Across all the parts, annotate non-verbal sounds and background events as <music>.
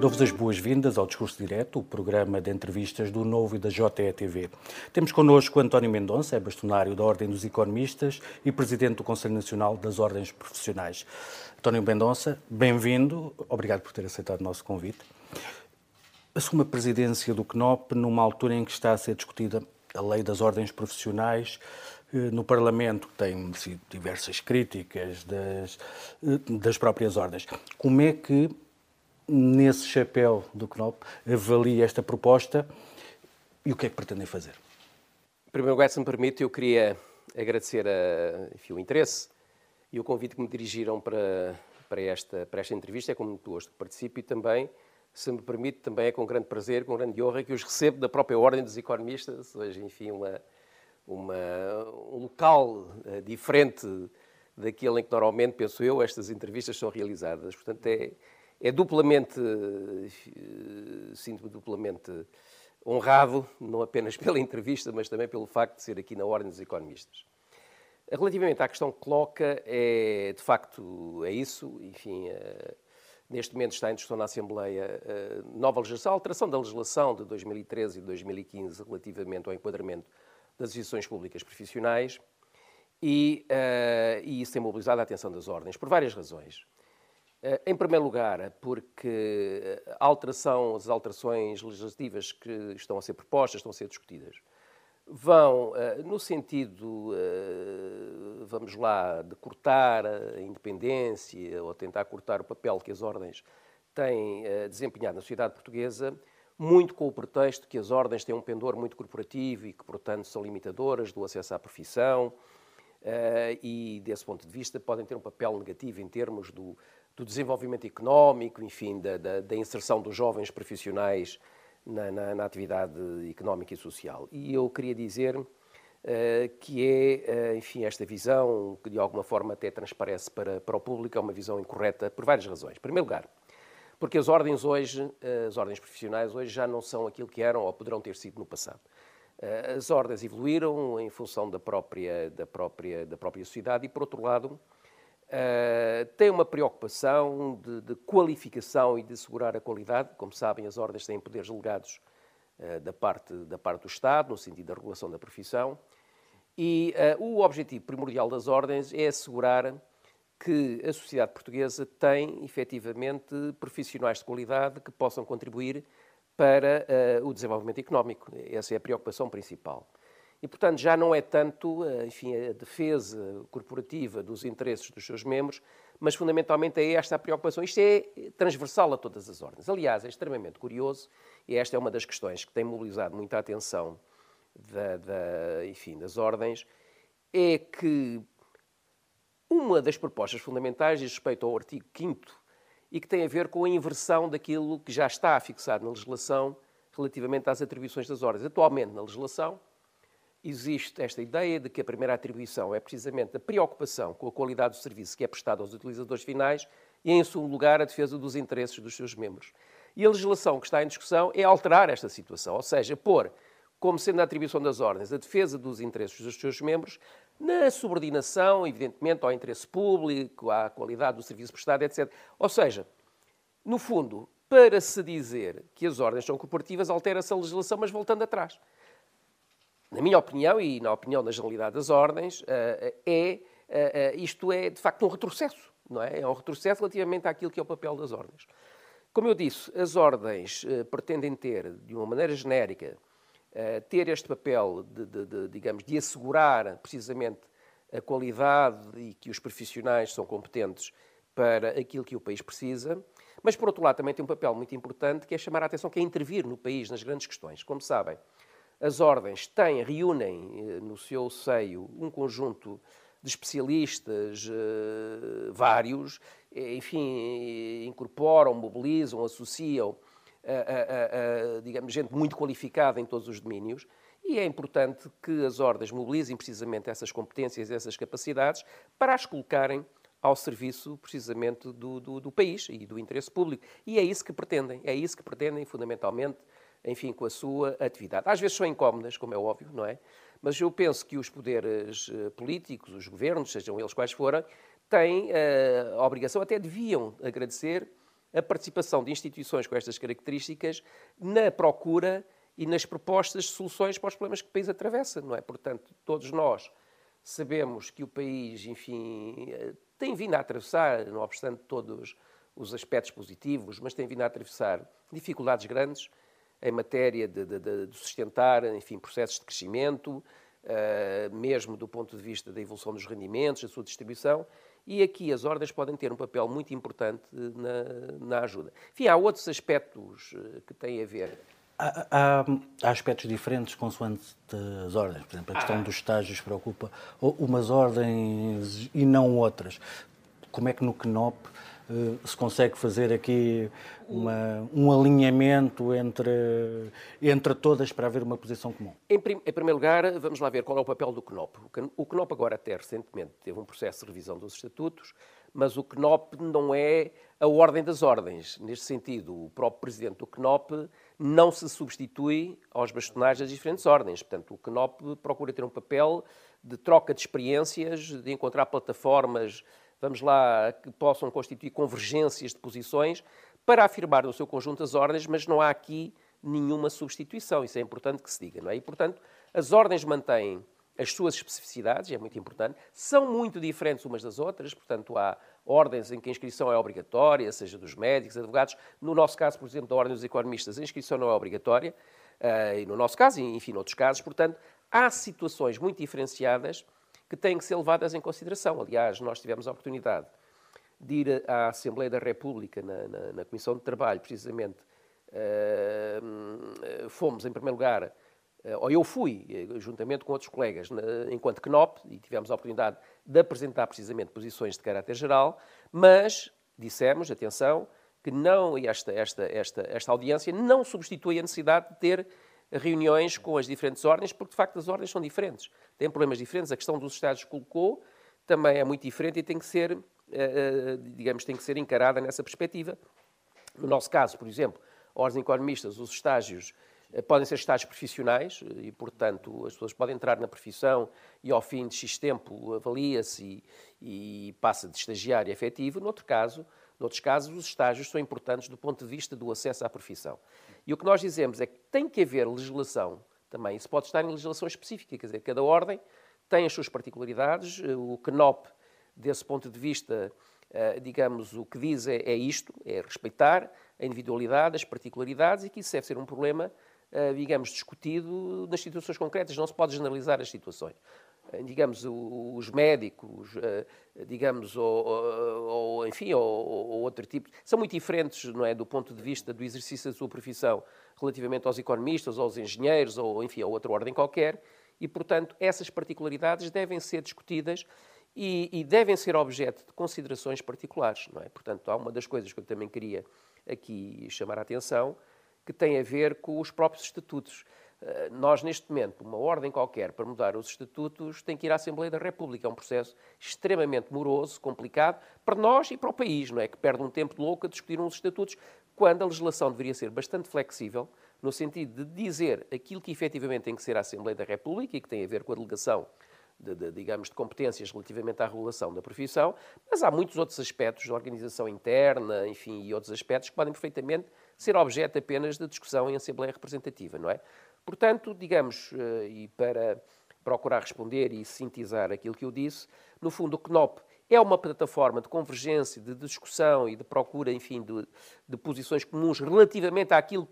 Dou-vos as boas-vindas ao Discurso Direto, o programa de entrevistas do Novo e da JETV. Temos connosco António Mendonça, é bastonário da Ordem dos Economistas e presidente do Conselho Nacional das Ordens Profissionais. António Mendonça, bem-vindo, obrigado por ter aceitado o nosso convite. Assume a presidência do CNOP numa altura em que está a ser discutida a lei das ordens profissionais. Eh, no Parlamento tem diversas críticas das, eh, das próprias ordens. Como é que nesse chapéu do CNOP, avalia esta proposta e o que é que pretendem fazer? Em primeiro lugar, se me permite, eu queria agradecer a, enfim, o interesse e o convite que me dirigiram para, para, esta, para esta entrevista. É com muito gosto que participo e também, se me permite, também é com grande prazer, com grande honra que os recebo da própria Ordem dos Economistas, hoje, enfim, uma, uma, um local uh, diferente daquele em que normalmente, penso eu, estas entrevistas são realizadas. Portanto, é, é duplamente, eh, sinto-me duplamente honrado, não apenas <laughs> pela entrevista, mas também pelo facto de ser aqui na Ordem dos Economistas. Relativamente à questão que coloca, é, de facto, é isso. Enfim, é, neste momento está em discussão na Assembleia eh, nova legislação, a alteração da legislação de 2013 e 2015 relativamente ao enquadramento das instituições públicas profissionais e, e isso tem mobilizado a atenção das ordens, por várias razões. Eh, em primeiro lugar, porque a alteração, as alterações legislativas que estão a ser propostas, estão a ser discutidas, vão eh, no sentido, eh, vamos lá, de cortar a independência ou tentar cortar o papel que as ordens têm desempenhado na sociedade portuguesa, muito com o pretexto que as ordens têm um pendor muito corporativo e que, portanto, são limitadoras do acesso à profissão e, desse ponto de vista, podem ter um papel negativo em termos do do desenvolvimento económico, enfim, da, da, da inserção dos jovens profissionais na, na, na, atividade económica e social. E eu queria dizer uh, que é, uh, enfim, esta visão, que de alguma forma até transparece para, para o público, é uma visão incorreta por várias razões. Em primeiro lugar, porque as ordens hoje, uh, as ordens profissionais hoje já não são aquilo que eram ou poderão ter sido no passado. As ordens evoluíram em função da própria, da própria, da própria sociedade e, por outro lado, Uh, tem uma preocupação de, de, qualificação e de assegurar a qualidade. Como sabem, as ordens têm poderes delegados uh, da, parte, da parte do Estado, no sentido da regulação da profissão. E uh, o objetivo primordial das ordens é assegurar que a sociedade portuguesa tem, efetivamente, profissionais de qualidade que possam contribuir para o desenvolvimento económico. Essa é a preocupação principal. E, portanto, já não é tanto eh, enfim, a defesa corporativa dos interesses dos seus membros, mas fundamentalmente é esta a preocupação. Isto é transversal a todas as ordens. Aliás, é extremamente curioso, e esta é uma das questões que tem mobilizado muita atenção da, da, enfim, das ordens, é que uma das propostas fundamentais diz respeito ao artigo 5 e que tem a ver com a inversão daquilo que já está fixado na legislação relativamente às atribuições das ordens. Atualmente, na legislação, existe esta ideia de que a primeira atribuição é precisamente a preocupação com a qualidade do serviço que é prestado aos utilizadores finais e, em segundo lugar, a defesa dos interesses dos seus membros. E a legislação que está em discussão é alterar esta situação, ou seja, pôr como sendo a atribuição das ordens a defesa dos interesses dos seus membros na subordinação, evidentemente, ao interesse público, à qualidade do serviço prestado, etc. Ou seja, no fundo, para se dizer que as ordens são corporativas, altera-se a legislação, mas voltando atrás na minha opinião e na opinião da generalidade das ordens, eh, é, eh, eh, isto é de facto um retrocesso, não é? É um retrocesso relativamente àquilo que é o papel das ordens. Como eu disse, as ordens pretendem ter, de uma maneira genérica, ter este papel de, de, de, digamos, de assegurar precisamente a qualidade e que os profissionais são competentes para aquilo que o país precisa, mas por outro lado também tem um papel muito importante que é chamar a atenção, que é intervir no país nas grandes questões. Como sabem, as ordens têm, reúnem eh, no seu seio um conjunto de especialistas uh, vários, enfim, incorporam, mobilizam, associam, digamos, gente muito qualificada em todos os domínios, e é importante que as ordens mobilizem precisamente essas competências, essas capacidades, para as colocarem ao serviço precisamente do, do, do país e do interesse público. E é isso que pretendem, é isso que pretendem fundamentalmente enfim, com a sua atividade. Às vezes são incómodas, como é óbvio, não é? Mas eu penso que os poderes eh, políticos, os governos, sejam eles quais forem, têm eh, a obrigação, até deviam agradecer a participação de instituições com estas características na procura e nas propostas de soluções para os problemas que o país atravessa, não é? Portanto, todos nós sabemos que o país, enfim, tem vindo a atravessar, não obstante todos os aspectos positivos, mas tem vindo a atravessar dificuldades grandes em matéria de, de, de sustentar, enfim, processos de crescimento, uh, mesmo do ponto de vista da evolução dos rendimentos, da sua distribuição, e aqui as ordens podem ter um papel muito importante na, na ajuda. Enfim, há outros aspectos eh, que têm a ver Há, há, há, aspectos diferentes consoante as ordens. Por exemplo, a questão ah. dos estágios preocupa umas ordens e não outras. Como é que no CNOP se consegue fazer aqui uma, um alinhamento entre, entre todas para haver uma posição comum? Em, prim, em, primeiro lugar, vamos lá ver qual é o papel do CNOP. O CNOP agora até recentemente teve um processo de revisão dos estatutos, mas o CNOP não é a ordem das ordens. Neste sentido, o próprio presidente do CNOP não se substitui aos bastonagens das diferentes ordens. Portanto, o CNOP procura ter um papel de troca de experiências, de encontrar plataformas, vamos lá, que possam constituir convergências de posições para afirmar no seu conjunto as ordens, mas não há aqui nenhuma substituição. Isso é importante que se diga, não é? E, portanto, as ordens mantêm as suas especificidades, é muito importante, são muito diferentes umas das outras, portanto, há ordens em que a inscrição é obrigatória, seja dos médicos, advogados. No nosso caso, por exemplo, da Ordem dos Economistas, a inscrição não é obrigatória, eh, e no nosso caso, e enfim, noutros casos. Portanto, há situações muito diferenciadas que têm que ser levadas em consideração. Aliás, nós tivemos a oportunidade de ir à Assembleia da República, na, na, na Comissão de Trabalho, precisamente. Uh, fomos, em primeiro lugar, eh, ou eu fui, juntamente com outros colegas, enquanto CNOP, e tivemos a oportunidade de apresentar precisamente posições de caráter geral, mas dissemos, atenção, que não esta, esta, esta, esta audiência não substitui a necessidade de ter reuniões com as diferentes ordens, porque de facto as ordens são diferentes, têm problemas diferentes. A questão dos Estados colocou também é muito diferente e tem que ser, eh, digamos, tem que ser encarada nessa perspectiva. No nosso caso, por exemplo, ordens economistas, os estágios eh, podem ser estágios profissionais eh, e, portanto, as pessoas podem entrar na profissão e, ao fim de X tempo, avalia-se e, e, passa de estagiário efetivo. Noutro caso, noutros casos, os estágios são importantes do ponto de vista do acesso à profissão. E o que nós dizemos é que tem que haver legislação também. Isso pode estar em legislação específica, quer dizer, cada ordem tem as suas particularidades. Eh, o CNOP, desse ponto de vista, digamos, o que diz é, é isto, é respeitar a individualidade, as particularidades e que isso deve ser um problema eh, digamos, discutido nas situações concretas, não se pode generalizar as situações. Eh, digamos, os médicos, eh, digamos, ou, ou enfim, ou, ou, outro tipo, são muito diferentes, não é, do ponto de vista do exercício da sua profissão relativamente aos economistas, aos engenheiros, ou, enfim, a outra ordem qualquer, e, portanto, essas particularidades devem ser discutidas e, e, devem ser objeto de considerações particulares, não é? Portanto, há uma das coisas que eu também queria aqui chamar a atenção, que tem a ver com os próprios estatutos. Eh, nós, neste momento, uma ordem qualquer para mudar os estatutos tem que ir à Assembleia da República. É um processo extremamente moroso, complicado, para nós e para o país, não é? Que perde um tempo louco a discutir uns estatutos, quando a legislação deveria ser bastante flexível, no sentido de dizer aquilo que efetivamente tem que ser a Assembleia da República e que tem a ver com a delegação de, de, digamos, de competências relativamente à regulação da profissão, mas há muitos outros aspectos de organização interna, enfim, e outros aspectos que podem perfeitamente ser objeto apenas de discussão em Assembleia Representativa, não é? Portanto, digamos, eh, e para procurar responder e sintetizar aquilo que eu disse, no fundo o CNOP é uma plataforma de convergência, de discussão e de procura, enfim, de, de posições comuns relativamente àquilo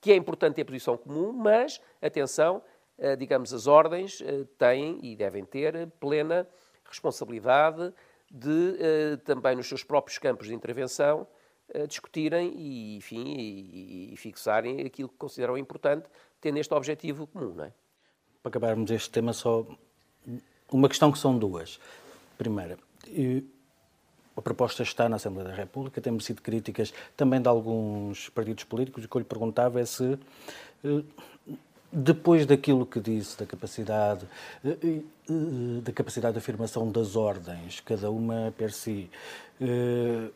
que é importante ter posição comum, mas, atenção, eh, digamos, as ordens eh, têm e devem ter plena responsabilidade de, também nos seus próprios campos de intervenção, discutirem e, enfim, e, e fixarem aquilo que consideram importante, tendo este objetivo comum, não é? Para acabarmos este tema, só uma questão que são duas. Primeira, a proposta está na Assembleia da República, temos sido críticas também de alguns partidos políticos, e o que eu lhe perguntava é se depois daquilo que disse da capacidade eh, eh, da capacidade de afirmação das ordens, cada uma per si, eh,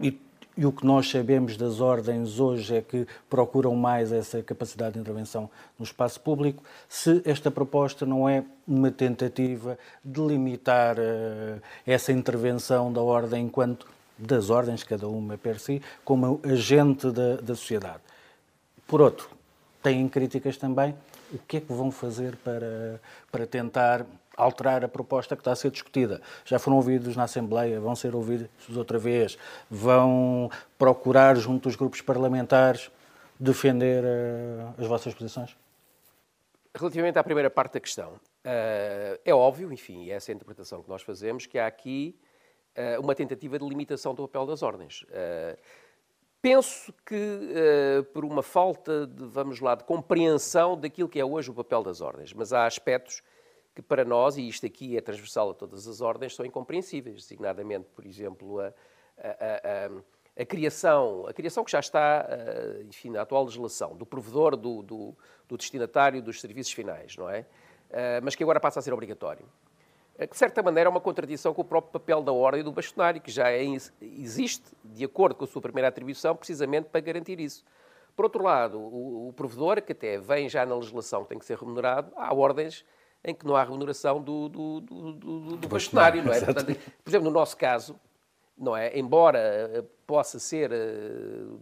e, e, o que nós sabemos das ordens hoje é que procuram mais essa capacidade de intervenção no espaço público, se esta proposta não é uma tentativa de limitar essa intervenção da ordem enquanto das ordens, cada uma per si, como agente da, da sociedade. Por outro, têm críticas também. O que é que vão fazer para, para tentar alterar a proposta que está a ser discutida? Já foram ouvidos na Assembleia, vão ser ouvidos outra vez, vão procurar, junto dos grupos parlamentares, defender uh, as vossas posições? Relativamente à primeira parte da questão, uh, é óbvio, enfim, essa é a interpretação que nós fazemos, que há aqui uh, uma tentativa de limitação do papel das ordens. Penso que por uma falta de, vamos lá, de compreensão daquilo que é hoje o papel das ordens, mas há aspectos que para nós, e isto aqui é transversal a todas as ordens, são incompreensíveis, designadamente, por exemplo, a, a, a a criação, a criação que já está, eh, enfim, na atual legislação, do provedor, do, do, do destinatário dos serviços finais, não é? Eh, mas que agora passa a ser obrigatório. Eh, que, de certa maneira, é uma contradição com o próprio papel da ordem do bastonário, que já é, existe, de acordo com a sua primeira atribuição, precisamente para garantir isso. Por outro lado, o, o provedor, que até vem já na legislação, tem que ser remunerado, há ordens em que não há remuneração do, do, do, do, do bastonário, não é? Portanto, por exemplo, no nosso caso, não é? Embora eh, possa ser, eh,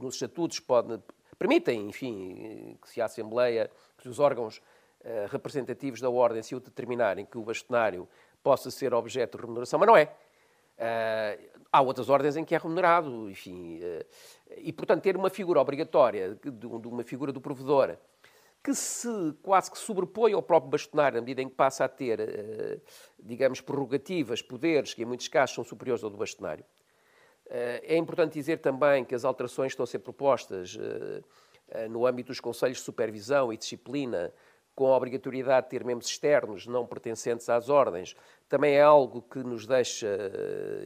nos estatutos pode, permitem, enfim, que se a Assembleia, que os órgãos eh, representativos da Ordem se o determinarem que o bastonário possa ser objeto de remuneração, mas não é. há outras ordens em que é remunerado, enfim, e portanto ter uma figura obrigatória, de, uma figura do provedor, que se quase que sobrepõe ao próprio bastonário, na medida em que passa a ter, digamos, prerrogativas, poderes, que em muitos casos são superiores ao do bastonário, eh, é importante dizer também que as alterações que estão a ser propostas eh, eh, no âmbito dos conselhos de supervisão e disciplina, com a obrigatoriedade de ter membros externos não pertencentes às ordens, também é algo que nos deixa,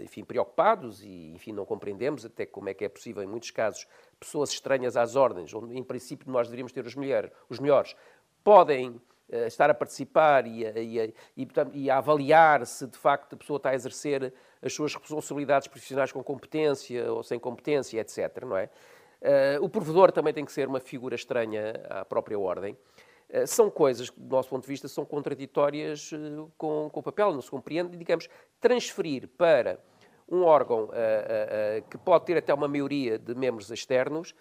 enfim, preocupados e, enfim, não compreendemos até como é que é possível, em muitos casos, pessoas estranhas às ordens, onde, em princípio, nós deveríamos ter os, os melhores, podem estar a participar e a, e, a, e, portanto, e a avaliar se de facto a pessoa está a exercer as suas responsabilidades profissionais com competência ou sem competência, etc. Não é? Uh, o provedor também tem que ser uma figura estranha à própria ordem. Uh, são coisas que, do nosso ponto de vista, são contraditórias uh, com, com o papel, não se compreende, digamos, transferir para um órgão que pode ter até uma maioria de membros externos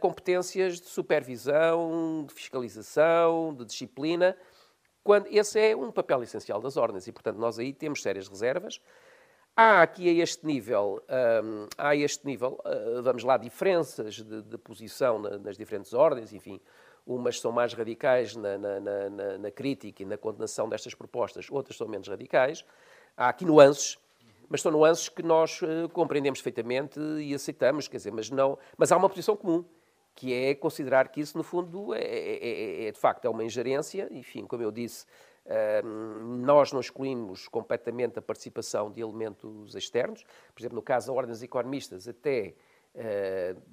competências de supervisão, de fiscalização, de disciplina, quando esse é um papel essencial das ordens e, portanto, nós aí temos sérias reservas. Há aqui a este nível, um, há este nível, vamos lá, diferenças de, de posição na, nas diferentes ordens, enfim, umas são mais radicais na, na, na, na crítica e na condenação destas propostas, outras são menos radicais. Há aqui nuances, mas são nuances que nós uh, compreendemos perfeitamente e aceitamos, quer dizer, mas não, mas há uma posição comum, que é considerar que isso, no fundo, é, é, é, é de facto é uma ingerência, enfim, como eu disse, uh, nós não excluímos completamente a participação de elementos externos, por exemplo, no caso da Ordens Economistas, até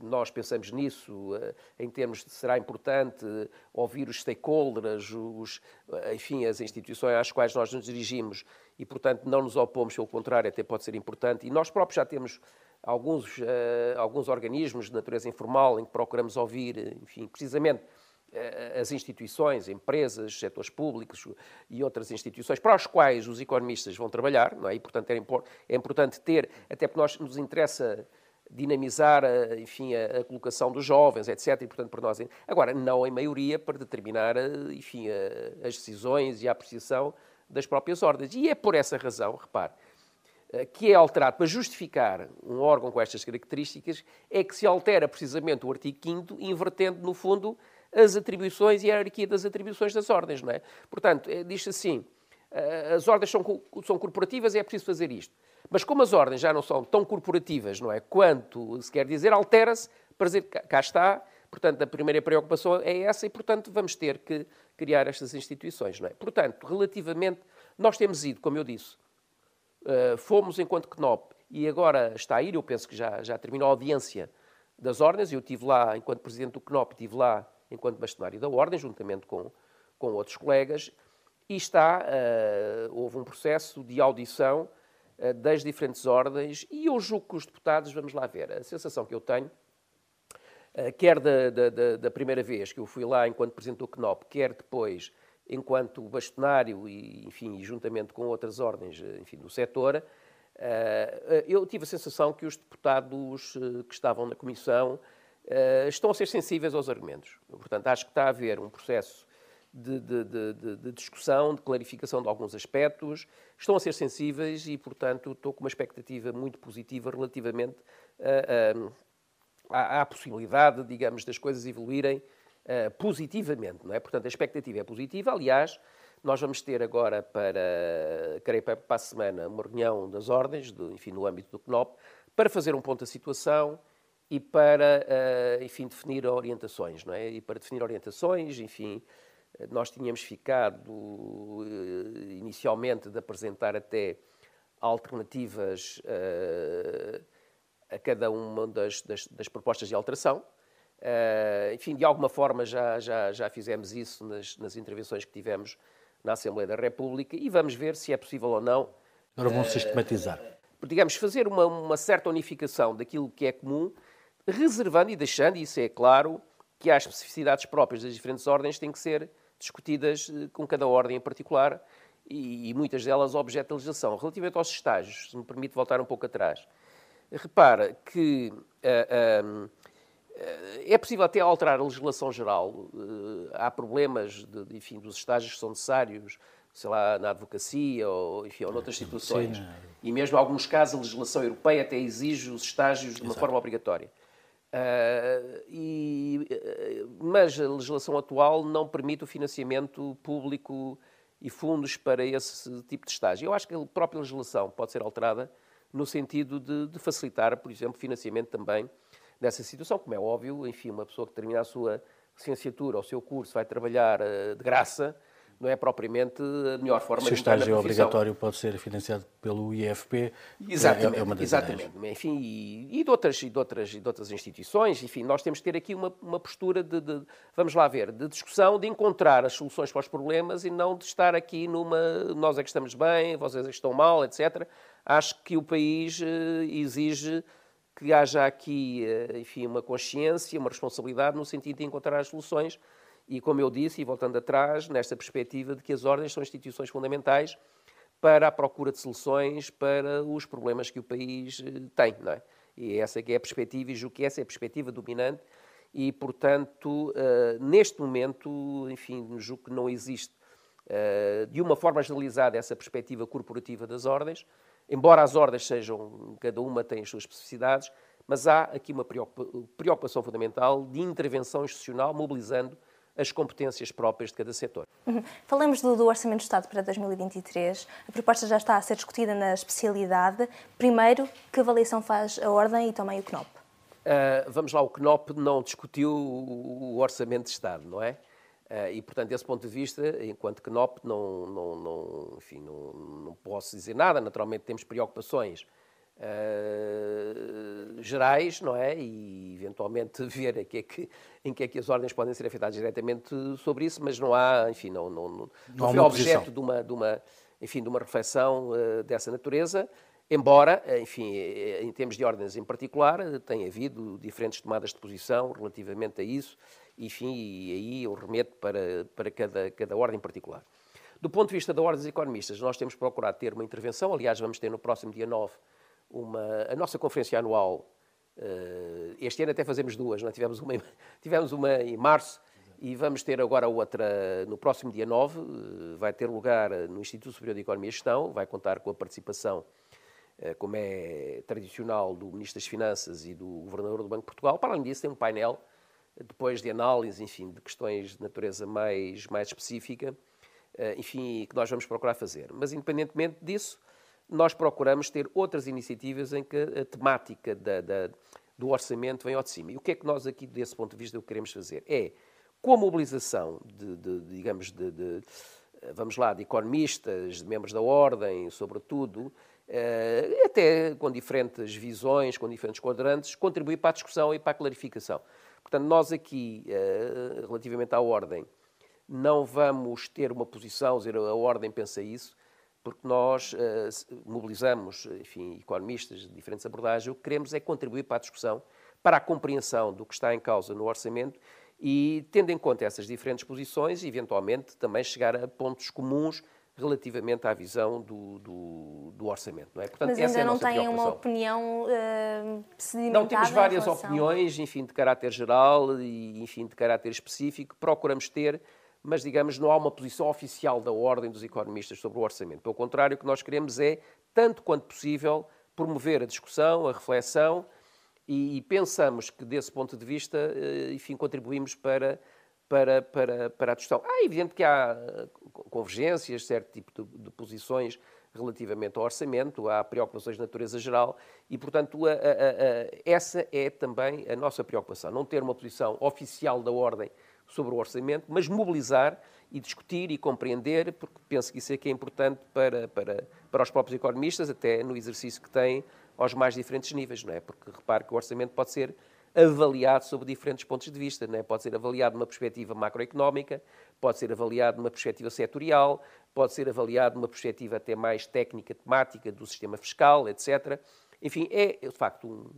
nós pensamos nisso uh, em termos de será importante ouvir os stakeholders, os, enfim, as instituições às quais nós nos dirigimos e, portanto, não nos opomos, pelo contrário, até pode ser importante. E nós próprios já temos alguns, alguns organismos de natureza informal em que procuramos ouvir, enfim, precisamente as instituições, empresas, setores públicos e outras instituições para as quais os economistas vão trabalhar, não é? E, portanto, é importante ter, até porque nós nos interessa dinamizar, a, enfim, a, colocação dos jovens, etc. E, portanto, para nós, agora, não em maioria para determinar, enfim, a, as decisões e a apreciação das próprias ordens. E é por essa razão, repare, eh, que é alterado para justificar um órgão com estas características, é que se altera precisamente o artigo 5 invertendo, no fundo, as atribuições e a hierarquia das atribuições das ordens. Não é? Portanto, eh, diz assim, eh, as ordens são, são corporativas é preciso fazer isto. Mas como as ordens já não são tão corporativas, não é? Quanto se quer dizer, altera-se para dizer que cá está, Portanto, a primeira preocupação é essa e, portanto, vamos ter que criar estas instituições. Não é? Portanto, relativamente, nós temos ido, como eu disse, uh, fomos enquanto CNOP e agora está a ir, eu penso que já, já terminou a audiência das ordens, eu estive lá, enquanto presidente do CNOP, estive lá enquanto bastonário da ordem, juntamente com, com outros colegas, e está, uh, houve um processo de audição das diferentes ordens e eu julgo que os deputados, vamos lá ver, a sensação que eu tenho eh, quer da, da, da, primeira vez que eu fui lá enquanto presidente do CNOP, quer depois enquanto bastonário e, enfim, juntamente com outras ordens, eh, enfim, do setor, eu tive a sensação que os deputados que estavam na Comissão estão a ser sensíveis aos argumentos. Portanto, acho que está a haver um processo de, de, de, de, discussão, de clarificação de alguns aspectos, estão a ser sensíveis e, portanto, estou com uma expectativa muito positiva relativamente à, à possibilidade, digamos, das coisas evoluírem uh, positivamente, não é? Portanto, a expectativa é positiva. Aliás, nós vamos ter agora para, creio para a semana, uma reunião das ordens, do, enfim, no âmbito do CNOP, para fazer um ponto da situação e para, uh, enfim, definir orientações, não é? E para definir orientações, enfim, nós tínhamos ficado uh, inicialmente de apresentar até alternativas uh, a cada uma das, das, das propostas de alteração. Uh, enfim, de alguma forma já, já, já fizemos isso nas, nas, intervenções que tivemos na Assembleia da República e vamos ver se é possível ou não. Agora vamos sistematizar. Digamos, fazer uma, uma certa unificação daquilo que é comum, reservando e deixando, isso é claro, que as especificidades próprias das diferentes ordens têm que ser discutidas eh, com cada ordem em particular e, e muitas delas objeto de legislação. Relativamente aos estágios, se me permite voltar um pouco atrás, repara que uh, uh, é possível até alterar a legislação geral. Uh, há problemas, de, enfim, dos estágios que são necessários, sei lá, na advocacia ou, enfim, ou noutras situações. Sim, e mesmo em alguns casos a legislação europeia até exige os estágios de uma Exato. forma obrigatória. Uh, e, uh, mas a legislação atual não permite o financiamento público e fundos para esse tipo de estágio. Eu acho que a própria legislação pode ser alterada no sentido de, de facilitar, por exemplo, financiamento também dessa situação. Como é óbvio, enfim, uma pessoa que termina a sua licenciatura ou o seu curso vai trabalhar uh, de graça, não é propriamente a melhor forma de Se o estágio é obrigatório pode ser financiado pelo IFP, exatamente, é, é uma das exatamente. Enfim, e, e, de outras, e, de outras, e de outras instituições, enfim, nós temos que ter aqui uma, uma postura de, de, vamos lá ver, de discussão, de encontrar as soluções para os problemas e não de estar aqui numa, nós é que estamos bem, vocês é que estão mal, etc. Acho que o país eh, exige que haja aqui, eh, enfim, uma consciência, uma responsabilidade no sentido de encontrar as soluções e, como eu disse, e voltando atrás, nesta perspectiva de que as ordens são instituições fundamentais para a procura de soluções para os problemas que o país eh, tem, não é? E essa que é a perspectiva, e julgo que essa é a perspectiva dominante, e, portanto, uh, neste momento, enfim, julgo que não existe, uh, de uma forma generalizada, essa perspectiva corporativa das ordens, embora as ordens sejam, cada uma tem as suas especificidades, mas há aqui uma preocupação fundamental de intervenção institucional, mobilizando as competências próprias de cada setor. Uhum. Falamos do, do, Orçamento do Estado para 2023. A proposta já está a ser discutida na especialidade. Primeiro, que avaliação faz a Ordem e também o CNOP? Uh, vamos lá, o CNOP não discutiu o Orçamento de Estado, não é? Uh, e, portanto, desse ponto de vista, enquanto CNOP, não, não, não, enfim, não, não posso dizer nada. Naturalmente, temos preocupações uh, gerais, não é? E eventualmente <laughs> ver em que, é que, em que é que as ordens podem ser afetadas diretamente sobre isso, mas não há, enfim, não, não, não, não foi objeto de uma, de uma, enfim, de uma reflexão uh, dessa natureza. Embora, enfim, em termos de ordens em particular, tenha havido diferentes tomadas de posição relativamente a isso, enfim, e aí eu remeto para, para cada, cada ordem em particular. Do ponto de vista da Ordem dos Economistas, nós temos procurado ter uma intervenção, aliás, vamos ter no próximo dia 9 uma, a nossa conferência anual, uh, este ano até fazemos duas, não é? tivemos, uma, <laughs> tivemos uma em março e vamos ter agora outra no próximo dia 9, uh, eh, vai ter lugar no Instituto Superior de Economia e Gestão, vai contar com a participação, uh, como é tradicional, do Ministro das Finanças e do Governador do Banco de Portugal. Para além disso, tem um painel, depois de análise, enfim, de questões de natureza mais, mais específica, enfim, que nós vamos procurar fazer. Mas, independentemente disso, nós procuramos ter outras iniciativas em que a temática da, da, do orçamento vem ao de cima. E o que é que nós aqui, desse ponto de vista, queremos fazer? É, com a mobilização de, de digamos, de, de, vamos lá, de economistas, de membros da ordem, sobretudo, eh, até com diferentes visões, com diferentes quadrantes, contribuir para a discussão e para a clarificação. Portanto, nós aqui, eh, relativamente à ordem, não vamos ter uma posição, dizer a ordem pensa isso, porque nós uh, mobilizamos, enfim, economistas de diferentes abordagens, o que queremos é contribuir para a discussão, para a compreensão do que está em causa no orçamento e, tendo em conta essas diferentes posições, eventualmente também chegar a pontos comuns relativamente à visão do, do, do orçamento. Não é? Portanto, Mas ainda é não têm uma opinião uh, sedimentada? Não, temos várias relação... opiniões, enfim, de caráter geral e, enfim, de caráter específico. Procuramos ter, mas, digamos, não há uma posição oficial da Ordem dos Economistas sobre o orçamento. Pelo contrário, o que nós queremos é, tanto quanto possível, promover a discussão, a reflexão e, e pensamos que, desse ponto de vista, uh, enfim, contribuímos para para, para, para a discussão. Ah, é evidente que há eh, convergências, certo tipo de, de, posições relativamente ao orçamento, há preocupações de natureza geral e, portanto, a, a, a, essa é também a nossa preocupação. Não ter uma posição oficial da Ordem sobre o orçamento, mas mobilizar e discutir e compreender, porque penso que isso é que é importante para, para, para os próprios economistas, até no exercício que têm aos mais diferentes níveis, não é? Porque repare que o orçamento pode ser avaliado sob diferentes pontos de vista. Não é? Pode ser avaliado numa perspectiva macroeconómica, pode ser avaliado numa perspectiva setorial, pode ser avaliado numa perspectiva até mais técnica, temática do sistema fiscal, etc. Enfim, é de facto um,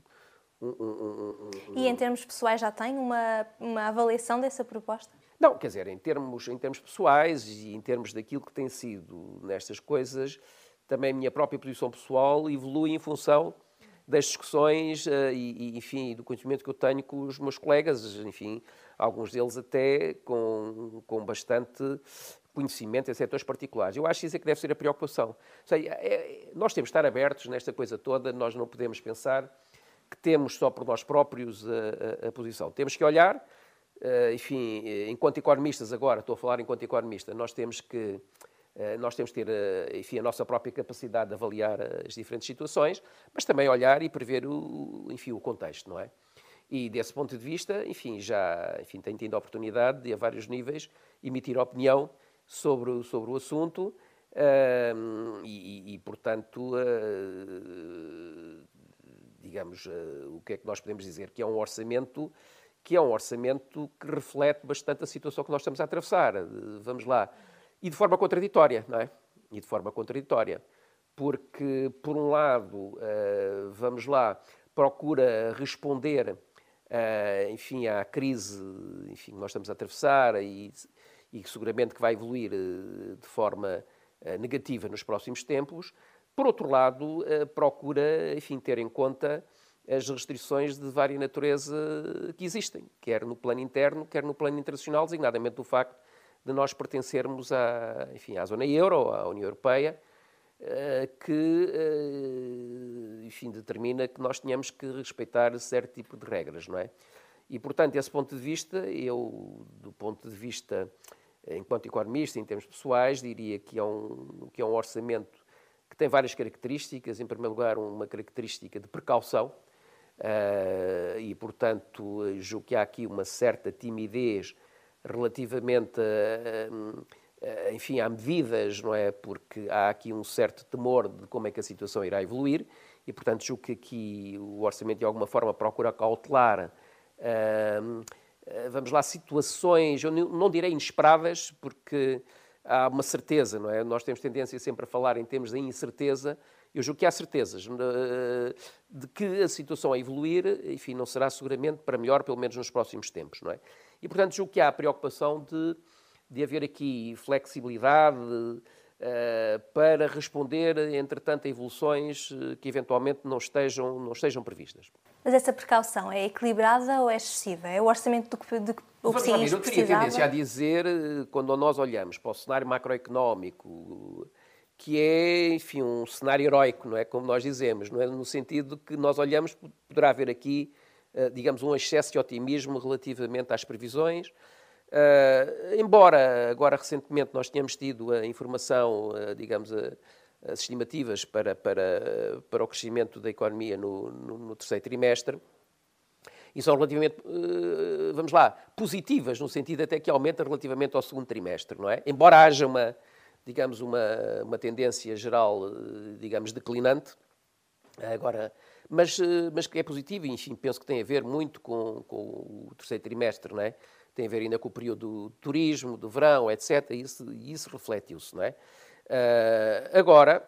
um, um, e em termos pessoais já tem uma, uma avaliação dessa proposta? Não, quer dizer, em termos, em termos pessoais e em termos daquilo que tem sido nestas coisas, também a minha própria posição pessoal evolui em função das discussões uh, e, enfim, do conhecimento que eu tenho com os meus colegas, enfim, alguns deles até com, com bastante conhecimento em setores particulares. Eu acho que isso é que deve ser a preocupação. Sei, é, nós temos de estar abertos nesta coisa toda, nós não podemos pensar que temos só por nós próprios a, a, a posição. Temos que olhar, uh, enfim, enquanto economistas agora, estou a falar enquanto economista, nós temos que eh, nós temos que ter, eh, enfim, a nossa própria capacidade de avaliar eh, as diferentes situações, mas também olhar e prever o, enfim, o contexto, não é? E desse ponto de vista, enfim, já enfim, tenho tido a oportunidade de, a vários níveis, emitir opinião sobre, sobre o assunto uh, e, e, portanto, digamos, uh, o que é que nós podemos dizer? Que é um orçamento que é um orçamento que reflete bastante a situação que nós estamos a atravessar. Vamos lá, e de forma contraditória, não é? E de forma contraditória. Porque, por um lado, uh, vamos lá, procura responder, enfim, à crise enfim, que nós estamos a atravessar e, e seguramente que vai evoluir de forma negativa nos próximos tempos. Por outro lado, procura, enfim, ter em conta as restrições de vária natureza que existem, quer no plano interno, quer no plano internacional, designadamente o facto de nós pertencermos à, enfim, à zona euro, à União Europeia, eh, que eh, enfim, determina que nós tenhamos que respeitar certo tipo de regras, não é? E, portanto, esse ponto de vista, eu, do ponto de vista, enquanto economista, em termos pessoais, diria que é um, que é um orçamento que tem várias características. Em primeiro lugar, uma característica de precaução, uh, e, portanto, julgo que há aqui uma certa timidez relativamente a, a, enfim, há medidas, não é? Porque há aqui um certo temor de como é que a situação irá evoluir e, portanto, julgo que aqui o orçamento de alguma forma procura cautelar, uh, vamos lá, situações, eu não direi inesperadas, porque há uma certeza, não é? Nós temos tendência sempre a falar em termos de incerteza, eu julgo que há certezas de que a situação a evoluir, enfim, não será seguramente para melhor, pelo menos nos próximos tempos, não é? E, portanto, julgo que há a preocupação de, de haver aqui flexibilidade para responder, entretanto, a evoluções eh, que eventualmente não estejam, não estejam previstas. Mas essa precaução é equilibrada ou é excessiva? É o orçamento do que, de que o Vamos país Eu teria tendência a dizer, eh, quando nós olhamos para o cenário macroeconómico, que é, enfim, um cenário heroico, não é? Como nós dizemos, não é? No sentido que nós olhamos, poderá haver aqui eh, digamos, um excesso de otimismo relativamente às previsões. Uh, embora agora recentemente nós tenhamos tido a informação, uh, digamos, as estimativas para, para, para o crescimento da economia no, no, no terceiro trimestre, e são relativamente, uh, vamos lá, positivas, no sentido até que aumenta relativamente ao segundo trimestre, não é? Embora haja uma, digamos, uma, uma tendência geral, digamos, declinante, agora mas, mas que é positivo e, enfim, penso que tem a ver muito com, com o terceiro trimestre, não é? Tem a ver ainda com o período do turismo, do verão, etc. E isso, isso reflete-se, não é? Uh, agora,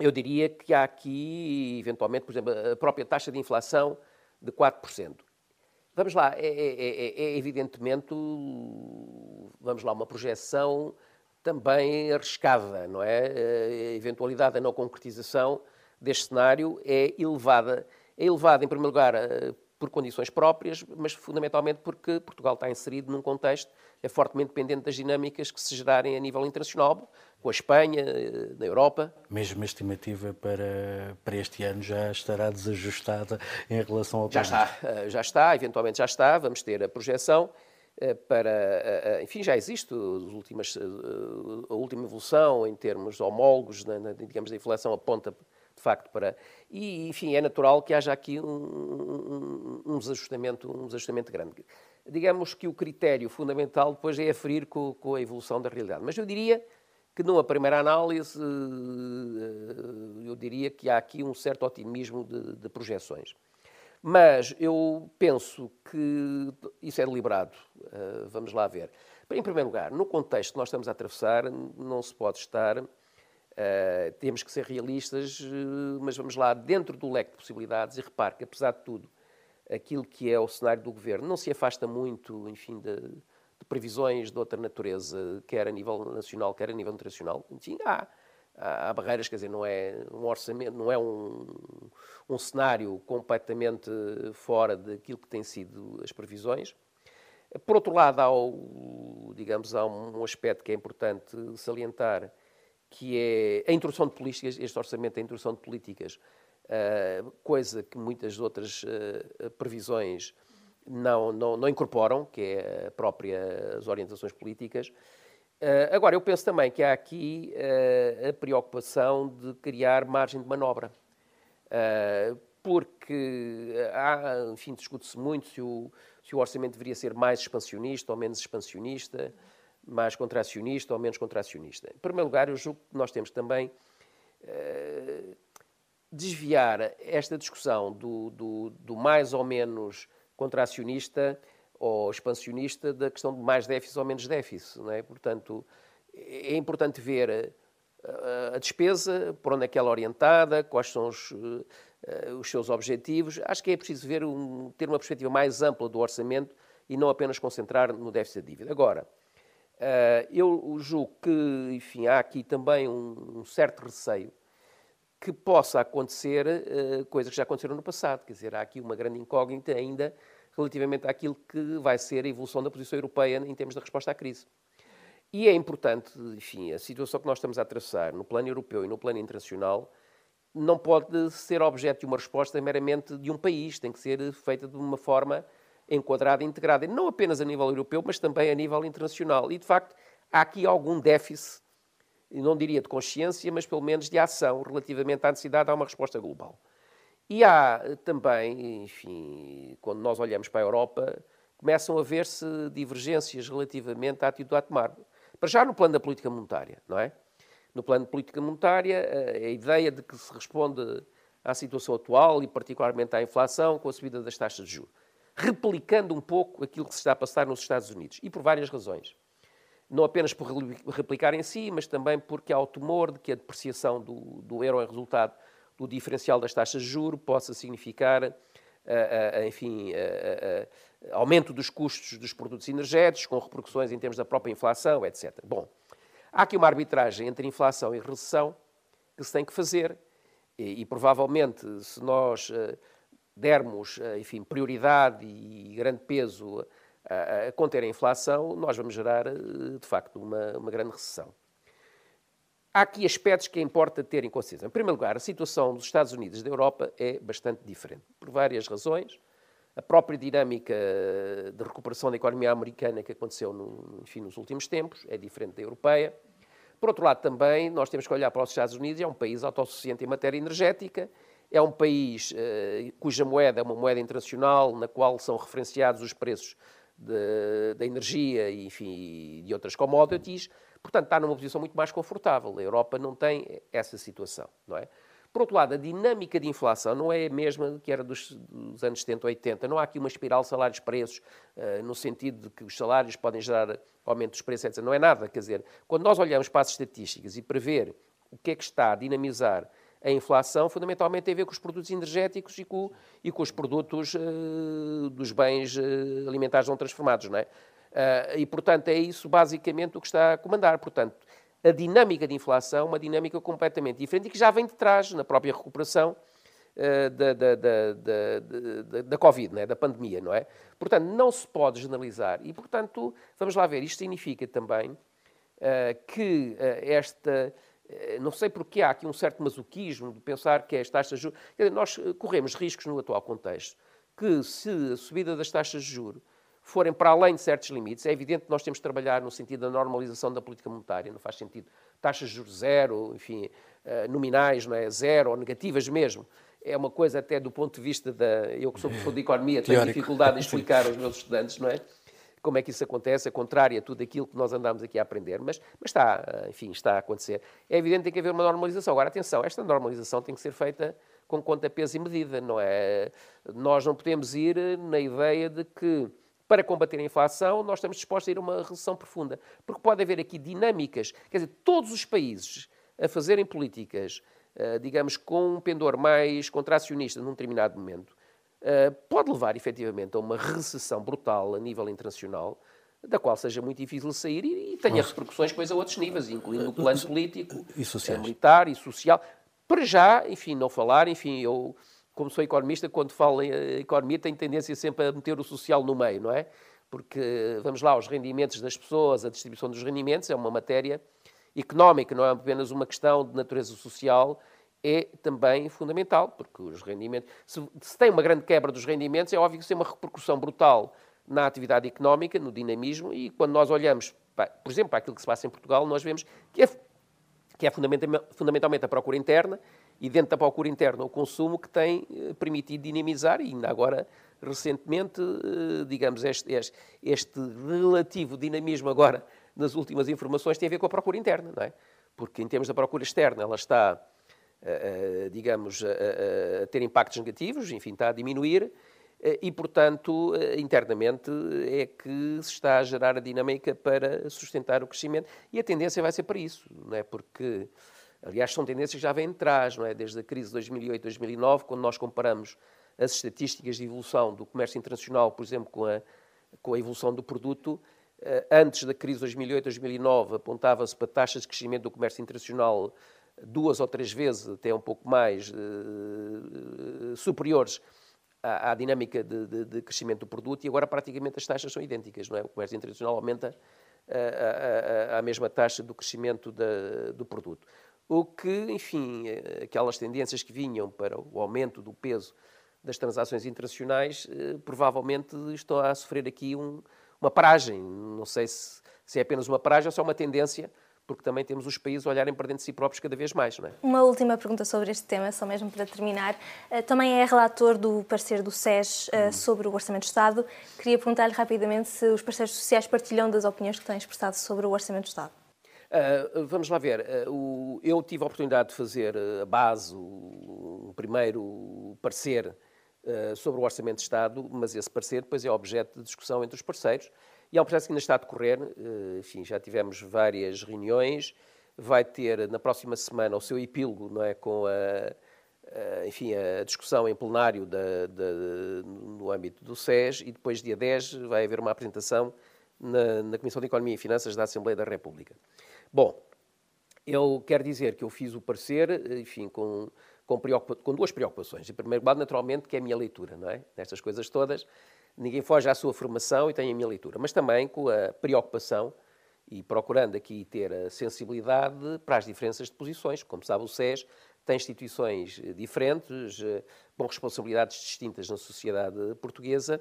eu diria que há aqui, eventualmente, por exemplo, a própria taxa de inflação de 4%. Vamos lá, é, é, é, é evidentemente, vamos lá, uma projeção também arriscada, não é? A eventualidade da não concretização deste cenário é elevada. É elevada, em primeiro lugar, por condições próprias, mas fundamentalmente porque Portugal está inserido num contexto é fortemente dependente das dinâmicas que se gerarem a nível internacional, com a Espanha, na Europa. Mesmo a estimativa para, para este ano já estará desajustada em relação ao Já está, eh, já está, eventualmente já está, vamos ter a projeção eh, para, eh, enfim, já existe últimas, a última evolução em termos homólogos, digamos, a inflação aponta de facto para... E, enfim, é natural que haja aqui um, um, um, desajustamento, um desajustamento grande. Digamos que o critério fundamental depois é aferir com, com a evolução da realidade. Mas eu diria que numa primeira análise, eh, eu diria que há aqui um certo otimismo de, de projeções. Mas eu penso que isso é deliberado. Eh, vamos lá ver. Em primeiro lugar, no contexto que nós estamos a atravessar, não se pode estar Uh, temos que ser realistas, uh, mas vamos lá, dentro do leque de possibilidades, e repare que, apesar de tudo, aquilo que é o cenário do governo não se afasta muito, enfim, de, de previsões de outra natureza, quer a nível nacional, quer a nível internacional. Enfim, há, há, há barreiras, quer dizer, não é um orçamento, não é um, um cenário completamente fora daquilo que têm sido as previsões. Por outro lado, há, o, digamos, há um aspecto que é importante salientar, que é a introdução de políticas, este orçamento é a introdução de políticas, uh, coisa que muitas outras uh, previsões não, não, não, incorporam, que é a própria as orientações políticas. Uh, agora, eu penso também que há aqui a preocupação de criar margem de manobra, porque há, enfim, discute-se muito se o, se o orçamento deveria ser mais expansionista ou menos expansionista mais contracionista ou menos contracionista. Em primeiro lugar, eu julgo que nós temos também uh, desviar esta discussão do, do, do, mais ou menos contracionista ou expansionista da questão de mais déficit ou menos déficit. Não é? Portanto, é importante ver a, a despesa, por onde é que ela é orientada, quais são os, uh, os seus objetivos. Acho que é preciso ver um, ter uma perspectiva mais ampla do orçamento e não apenas concentrar no déficit da dívida. Agora, eu julgo que, enfim, há aqui também um, certo receio que possa acontecer uh, coisas que já aconteceram no passado. Quer dizer, há aqui uma grande incógnita ainda relativamente àquilo que vai ser a evolução da posição europeia em termos de resposta à crise. E é importante, enfim, a situação que nós estamos a atravessar no plano europeu e no plano internacional não pode ser objeto de uma resposta meramente de um país, tem que ser feita de uma forma enquadrada e integrada, não apenas a nível europeu, mas também a nível internacional. E, de facto, há aqui algum déficit, não diria de consciência, mas pelo menos de ação relativamente à necessidade de uma resposta global. E há também, enfim, quando nós olhamos para a Europa, começam a ver-se divergências relativamente à atitude a tomar. Para já no plano da política monetária, não é? No plano de política monetária, a ideia de que se responde à situação atual e particularmente à inflação com a subida das taxas de juros replicando um pouco aquilo que se está a passar nos Estados Unidos. E por várias razões. Não apenas por replicar em si, mas também porque há o temor de que a depreciação do, do euro em resultado do diferencial das taxas de juro possa significar, uh, uh, enfim, uh, aumento dos custos dos produtos energéticos, com repercussões em termos da própria inflação, etc. Bom, há aqui uma arbitragem entre inflação e recessão que se tem que fazer e, e provavelmente, se nós dermos, eh, enfim, prioridade e grande peso a, conter a inflação, nós vamos gerar, eh, de facto, uma, uma grande recessão. Há aqui aspectos que importa ter em consideração. Em primeiro lugar, a situação dos Estados Unidos e da Europa é bastante diferente, por várias razões. A própria dinâmica de recuperação da economia americana que aconteceu no, enfim, nos últimos tempos é diferente da europeia. Por outro lado, também, nós temos que olhar para os Estados Unidos, é um país autossuficiente em matéria energética é um país uh, cuja moeda é uma moeda internacional, na qual são referenciados os preços da energia e, enfim, de outras commodities. Portanto, está numa posição muito mais confortável. A Europa não tem essa situação, não é? Por outro lado, a dinâmica de inflação não é a mesma que era dos, dos anos 70 ou 80. Não há aqui uma espiral salários-preços, uh, no sentido de que os salários podem gerar aumento dos preços, etc. Não é nada. Quer dizer, quando nós olhamos para as estatísticas e para ver o que é que está a dinamizar a inflação fundamentalmente tem a ver com os produtos energéticos e com, e com os produtos uh, dos bens uh, alimentares não transformados, não é? Uh, e, portanto, é isso basicamente o que está a comandar. Portanto, a dinâmica de inflação, é uma dinâmica completamente diferente e que já vem de trás na própria recuperação da, da, da, da, Covid, não é? da pandemia, não é? Portanto, não se pode generalizar e, portanto, vamos lá ver, isto significa também que esta não sei porque há aqui um certo masoquismo de pensar que as taxas de juros. Nós corremos riscos no atual contexto que, se a subida das taxas de juros forem para além de certos limites, é evidente que nós temos de trabalhar no sentido da normalização da política monetária, não faz sentido taxas de juros zero, enfim, eh, nominais, não é? Zero ou negativas mesmo. É uma coisa até do ponto de vista da... Eu que sou professor de economia tenho Teórico. dificuldade em <laughs> explicar aos meus estudantes, não é? Como é que isso acontece, é contrário a tudo aquilo que nós andamos aqui a aprender, mas, mas está, eh, enfim, está a acontecer. É evidente que tem que haver uma normalização. Agora, atenção, esta normalização tem que ser feita com conta, peso e medida, não é? Nós não podemos ir na ideia de que para combater a inflação, nós estamos dispostos a ir a uma recessão profunda. Porque pode haver aqui dinâmicas, quer dizer, todos os países a fazerem políticas, eh, digamos, com um pendor mais contracionista num determinado momento, eh, pode levar efetivamente a uma recessão brutal a nível internacional, da qual seja muito difícil sair e, tenha repercussões depois a outros níveis, incluindo o plano político, e militar e social. Para já, enfim, não falar, enfim, eu como sou economista, quando falo em eh, economia, tenho tendência sempre a meter o social no meio, não é? Porque, vamos lá, os rendimentos das pessoas, a distribuição dos rendimentos é uma matéria económica, não é apenas uma questão de natureza social, é também fundamental, porque os rendimentos. Se, se tem uma grande quebra dos rendimentos, é óbvio que isso tem uma repercussão brutal na atividade económica, no dinamismo, e quando nós olhamos, por exemplo, para aquilo que se passa em Portugal, nós vemos que é, que é fundamentalmente a procura interna e dentro da procura interna o consumo que tem eh, permitido dinamizar e ainda agora recentemente, eh, digamos, este, este, este, relativo dinamismo agora nas últimas informações tem a ver com a procura interna, não é? Porque em termos da procura externa ela está, digamos, a ter impactos negativos, enfim, está a diminuir e, portanto, internamente é que se está a gerar a dinâmica para sustentar o crescimento e a tendência vai ser para isso, não é? Porque Aliás, são tendências que já vêm de trás, não é? desde a crise de 2008-2009, quando nós comparamos as estatísticas de evolução do comércio internacional, por exemplo, com a, com a evolução do produto, eh, antes da crise de 2008-2009 apontava-se para taxas de crescimento do comércio internacional duas ou três vezes, até um pouco mais, uh, superiores à, à dinâmica de, de, de, crescimento do produto e agora praticamente as taxas são idênticas, não é? O comércio internacional aumenta a, a mesma taxa do crescimento da, do produto o que, enfim, eh, aquelas tendências que vinham para o aumento do peso das transações internacionais, eh, provavelmente estão a sofrer aqui um, uma paragem. Não sei se, se, é apenas uma paragem ou se é uma tendência, porque também temos os países a olharem para dentro de si próprios cada vez mais. Não é? Uma última pergunta sobre este tema, só mesmo para terminar. Eh, também é relator do parecer do SES hum. sobre o Orçamento do Estado. Queria perguntar-lhe rapidamente se os parceiros sociais partilham das opiniões que têm expressado sobre o Orçamento do Estado. Uh, vamos lá ver. Uh, o, eu tive a oportunidade de fazer a base, o, o primeiro parecer sobre o Orçamento de Estado, mas esse parecer depois é objeto de discussão entre os parceiros. E é um processo que ainda está a decorrer. enfim, já tivemos várias reuniões. Vai ter na próxima semana o seu epílogo, não é, com a, enfim, a discussão em plenário da, da, no âmbito do SES e depois, dia 10, vai haver uma apresentação na, na Comissão de Economia e Finanças da Assembleia da República. Bom, eu quero dizer que eu fiz o parecer, enfim, com, com, com duas preocupações. Em primeiro lugar, naturalmente, que é a minha leitura, não é? Nestas coisas todas, ninguém foge à sua formação e tem a minha leitura, mas também com a preocupação e procurando aqui ter a sensibilidade para as diferenças de posições. Como sabe, o SES tem instituições diferentes, com responsabilidades distintas na sociedade portuguesa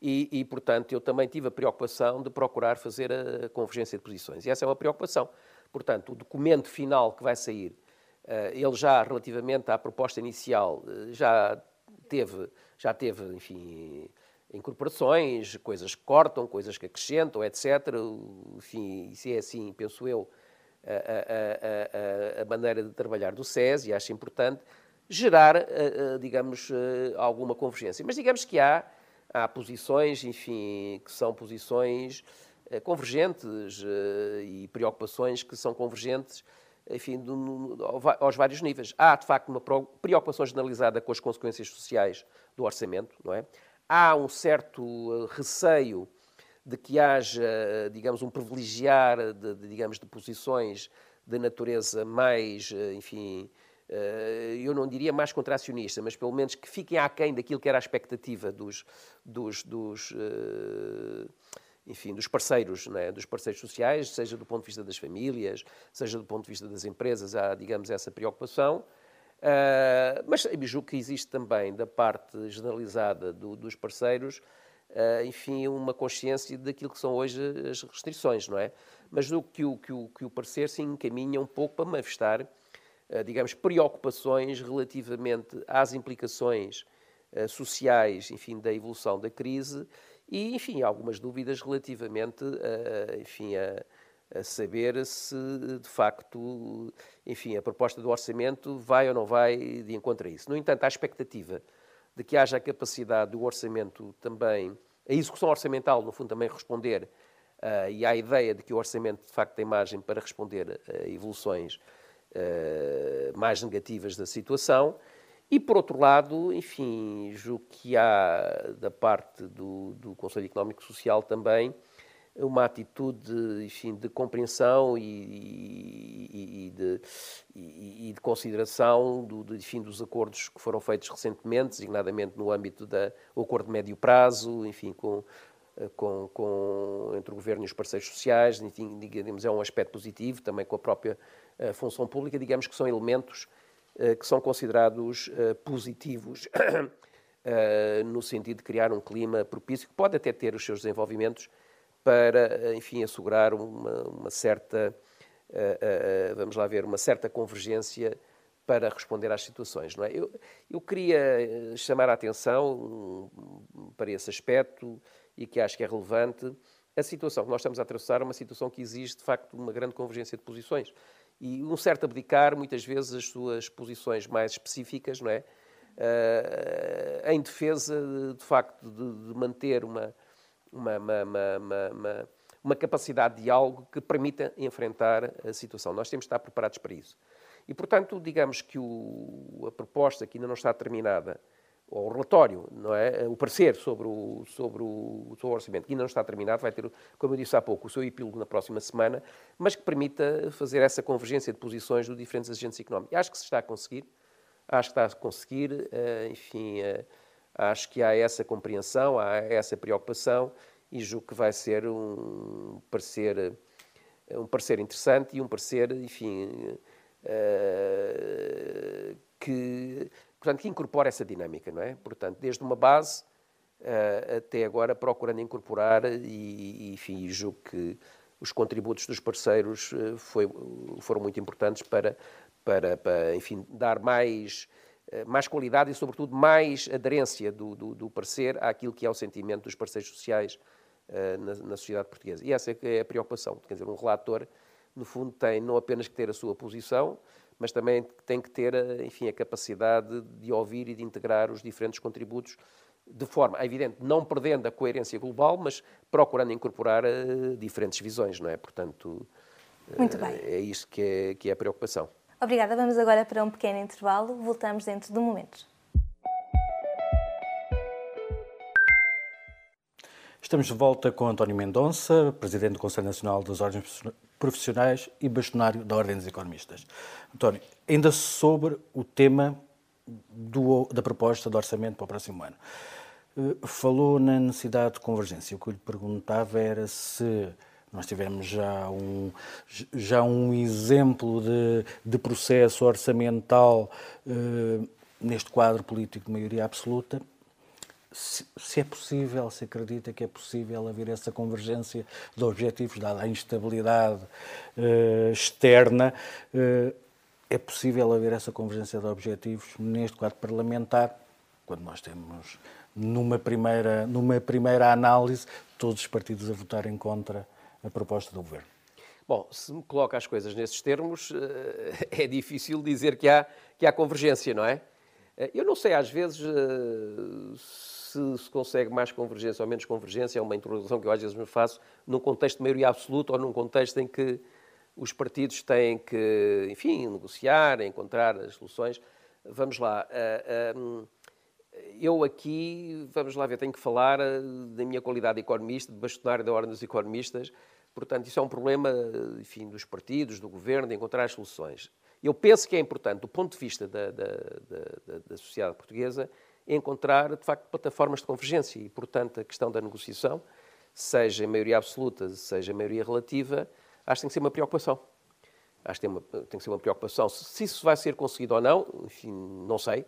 e, e, portanto, eu também tive a preocupação de procurar fazer a convergência de posições. E essa é uma preocupação. Portanto, o documento final que vai sair, eh, ele já, relativamente à proposta inicial, eh, já teve, já teve enfim, incorporações, coisas que cortam, coisas que acrescentam, etc. Enfim, se é assim, penso eu, a, a, a, a, maneira de trabalhar do SES, e acho importante gerar, eh, digamos, alguma convergência. Mas digamos que há há posições, enfim, que são posições eh, convergentes eh, e preocupações que são convergentes, enfim, do, aos vários níveis. Há, de facto, uma preocupação generalizada com as consequências sociais do orçamento, não é? Há um certo eh, receio de que haja, digamos, um privilegiar de, de, digamos, de posições de natureza mais, enfim, eu não diria mais contracionista, mas pelo menos que fiquem aquém daquilo que era a expectativa dos, dos, dos enfim, dos parceiros, é? dos parceiros sociais, seja do ponto de vista das famílias, seja do ponto de vista das empresas, há, digamos, essa preocupação. Uh, mas julgo que existe também, da parte generalizada do, dos parceiros, uh, enfim, uma consciência daquilo que são hoje as restrições, não é? Mas o que o, que o, que o parecer se encaminha um pouco para manifestar, uh, digamos, preocupações relativamente às implicações sociais, enfim, da evolução da crise e, enfim, algumas dúvidas relativamente enfim, a, a saber se, de facto, enfim, a proposta do orçamento vai ou não vai de encontro a isso. No entanto, há expectativa de que haja a capacidade do orçamento também, a execução orçamental, no fundo, também responder, uh, e há a ideia de que o orçamento, de facto, tem margem para responder a evoluções uh, mais negativas da situação. E, por outro lado, enfim, julgo que há da parte do, do Conselho Económico e Social também uma atitude enfim, de compreensão e, e, e, de, e de, consideração do, de, enfim, dos acordos que foram feitos recentemente, designadamente no âmbito do acordo de médio prazo, enfim, com, com, com, entre o Governo e os parceiros sociais, enfim, digamos, é um aspecto positivo, também com a própria a eh, função pública, digamos que são elementos eh, que são considerados eh, positivos <coughs> eh, no sentido de criar um clima propício, que pode até ter os seus desenvolvimentos para, enfim, assegurar uma, uma certa, vamos lá ver, uma certa convergência para responder às situações. Não é? eu, eu queria chamar a atenção para esse aspecto e que acho que é relevante. A situação que nós estamos a atravessar é uma situação que exige, de facto, uma grande convergência de posições e um certo abdicar, muitas vezes, as suas posições mais específicas, não é? Em defesa, de, facto, de, manter uma, uma, uma, uma, uma, capacidade de diálogo que permita enfrentar a situação. Nós temos de estar preparados para isso. E, portanto, digamos que o, a proposta que ainda não está terminada ou o relatório, não é? o parecer sobre o, sobre, o, sobre o orçamento, que ainda não está terminado, vai ter, como eu disse há pouco, o seu epílogo na próxima semana, mas que permita fazer essa convergência de posições dos diferentes agentes económicos. Acho que se está a conseguir, acho que está a conseguir, eh, enfim, eh, acho que há essa compreensão, há essa preocupação e julgo que vai ser um parecer, um parecer interessante e um parecer, enfim, eh, que portanto, que incorpora essa dinâmica, não é? Portanto, desde uma base uh, até agora procurando incorporar e, e enfim, julgo que os contributos dos parceiros uh, foi, foram muito importantes para, para, para enfim, dar mais, uh, mais qualidade e, sobretudo, mais aderência do, do, do, parecer àquilo que é o sentimento dos parceiros sociais na, na, sociedade portuguesa. E essa é a preocupação. Quer dizer, um relator, no fundo, tem não apenas que ter a sua posição, mas também tem que ter, eh, enfim, a capacidade de ouvir e de integrar os diferentes contributos de forma, é evidente, não perdendo a coerência global, mas procurando incorporar uh, diferentes visões, não é? Portanto, bem. é isso que é, que é a preocupação. Obrigada. Vamos agora para um pequeno intervalo. Voltamos dentro de um momento. Estamos de volta com António Mendonça, Presidente do Conselho Nacional das Ordens Profissionais e Bastonário da Ordem dos Economistas. António, ainda sobre o tema do, da proposta de orçamento para o próximo ano. Eh, falou na necessidade de convergência. O que eu lhe perguntava era se nós tivemos já um, já um exemplo de, de processo orçamental eh, neste quadro político de maioria absoluta. Se, se, é possível, se acredita que é possível haver essa convergência de objetivos, dada a instabilidade uh, externa, uh, é possível haver essa convergência de objetivos neste quadro parlamentar, quando nós temos, numa primeira, numa primeira análise, todos os partidos a votarem contra a proposta do Governo? Bom, se me coloca as coisas nesses termos, <laughs> eh, é difícil dizer que há, que há convergência, não é? Eu não sei, às vezes, se se consegue mais convergência ou menos convergência, é uma interrogação que eu às vezes me faço, num contexto de maioria absoluta ou num contexto em que os partidos têm que, enfim, negociar, encontrar as soluções. Vamos lá. Eh, eh, eu aqui, vamos lá ver, tenho que falar eh, da minha qualidade de economista, de bastonário da Ordem dos Economistas, Portanto, isso é um problema, enfim, dos partidos, do governo, de encontrar as soluções. Eu penso que é importante, do ponto de vista da, da, da, da sociedade portuguesa, encontrar, de facto, plataformas de convergência e, portanto, a questão da negociação, seja em maioria absoluta, seja em maioria relativa, acho que tem que ser uma preocupação. Acho que tem, uma, tem que ser uma preocupação. Se isso vai ser conseguido ou não, enfim, não sei.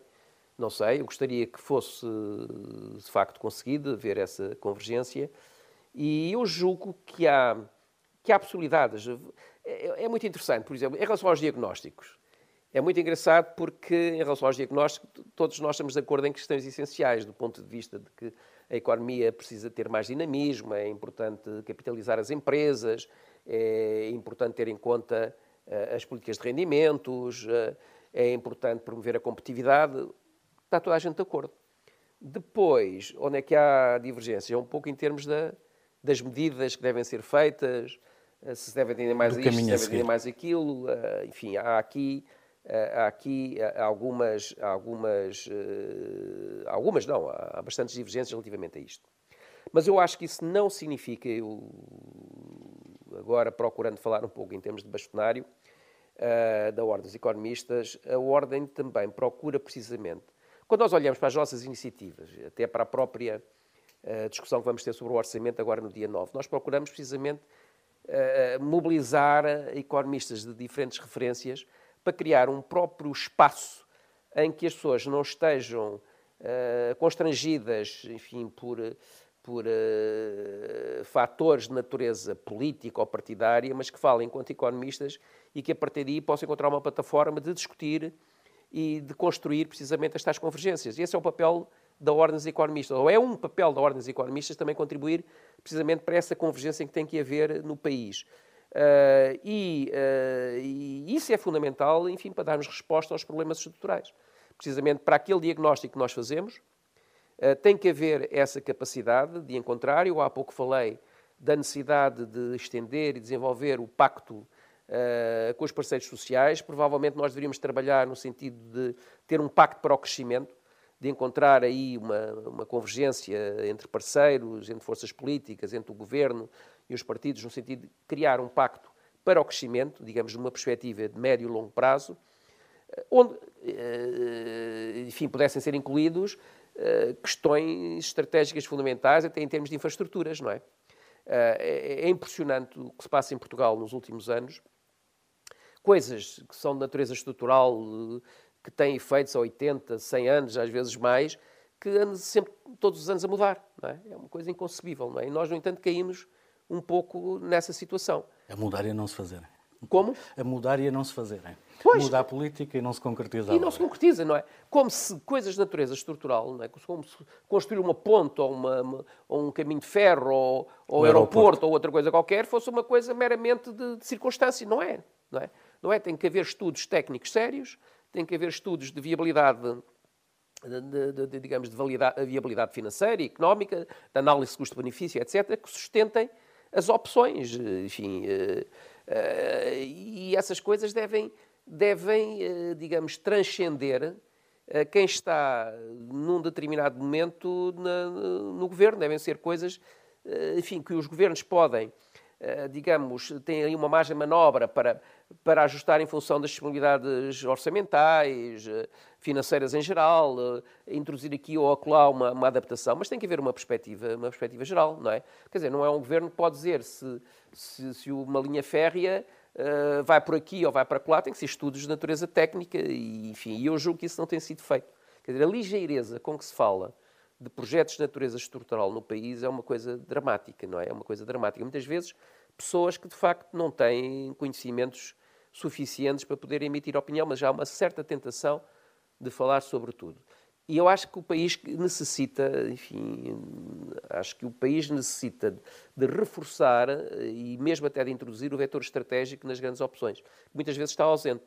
Não sei. Eu gostaria que fosse, de facto, conseguido haver essa convergência. E eu julgo que há que há possibilidades. É, é, muito interessante, por exemplo, em relação aos diagnósticos. É muito engraçado porque, em relação aos diagnósticos, todos nós estamos de acordo em questões essenciais, do ponto de vista de que a economia precisa ter mais dinamismo, é importante capitalizar as empresas, é importante ter em conta uh, as políticas de rendimentos, uh, é importante promover a competitividade. Está toda a gente de acordo. Depois, onde é que há divergências? É um pouco em termos da, das medidas que devem ser feitas, eh, se deve atender mais a isto, se deve atender mais aquilo. Eh, enfim, há aqui, eh, há aqui algumas, algumas, algumas não, há bastantes divergências relativamente a isto. Mas eu acho que isso não significa, eu agora procurando falar um pouco em termos de bastonário, da Ordem dos Economistas, a Ordem também procura precisamente, quando nós olhamos para as nossas iniciativas, até para a própria discussão que vamos ter sobre o orçamento agora no dia 9, nós procuramos precisamente mobilizar economistas de diferentes referências para criar um próprio espaço em que as pessoas não estejam constrangidas, enfim, por, por uh, fatores de natureza política ou partidária, mas que falem enquanto economistas e que a partir daí possam encontrar uma plataforma de discutir e de construir precisamente estas convergências. E esse é o papel da Ordem dos Economistas, ou é um papel da Ordem dos Economistas também contribuir precisamente para essa convergência que tem que haver no país. Uh, e, uh, e, isso é fundamental, enfim, para darmos resposta aos problemas estruturais. Precisamente para aquele diagnóstico que nós fazemos, uh, tem que haver essa capacidade de encontrar. Eu há pouco falei da necessidade de estender e desenvolver o pacto com os parceiros sociais. Provavelmente nós deveríamos trabalhar no sentido de ter um pacto para o crescimento de encontrar aí uma, uma convergência entre parceiros, entre forças políticas, entre o governo e os partidos, no sentido de criar um pacto para o crescimento, digamos, numa perspectiva de médio e longo prazo, eh, onde, eh, enfim, pudessem ser incluídos eh, questões estratégicas fundamentais, até em termos de infraestruturas, não é? É, é impressionante o que se passa em Portugal nos últimos anos. Coisas que são de natureza estrutural, que têm efeitos há 80, 100 anos, às vezes mais, que andam sempre, todos os anos a mudar. É? é? uma coisa inconcebível. Não é? E nós, no entanto, caímos um pouco nessa situação. A mudar e a não se fazer. Como? A mudar e a não se fazer. Pois, Mudar a política e não se concretiza. E não se concretiza, não é? Como se coisas de natureza estrutural, não é? como se construir uma ponte ou, uma, ou um caminho de ferro ou, ou um aeroporto, aeroporto, ou outra coisa qualquer fosse uma coisa meramente de, de circunstância. Não é, não é? Não é? Tem que haver estudos técnicos sérios, tem que haver estudos de viabilidade de, de, de, digamos, de viabilidade financeira e económica, de análise de custo-benefício, etc., que sustentem as opções. Enfim, uh, uh, e essas coisas devem, devem uh, digamos, transcender quem está num determinado momento no governo. Devem ser coisas, enfim, que os governos podem digamos, tem aí uma margem de manobra para, para ajustar em função das disponibilidades orçamentais, eh, financeiras em geral, eh, introduzir aqui ou acolá uma, uma adaptação, mas tem que haver uma perspectiva, uma perspectiva geral, não é? Quer dizer, não é um governo que pode dizer se, se, se uma linha férrea uh, vai por aqui ou vai para lá, tem que ser estudos de natureza técnica e, enfim, eu julgo que isso não tem sido feito. Quer dizer, a ligeireza com que se fala de projetos de natureza estrutural no país é uma coisa dramática, não é? É uma coisa dramática. Muitas vezes, pessoas que de facto não têm conhecimentos suficientes para poder emitir opinião, mas já há uma certa tentação de falar sobre tudo. E eu acho que o país necessita, enfim, acho que o país necessita de reforçar e mesmo até de introduzir o vetor estratégico nas grandes opções. Muitas vezes está ausente.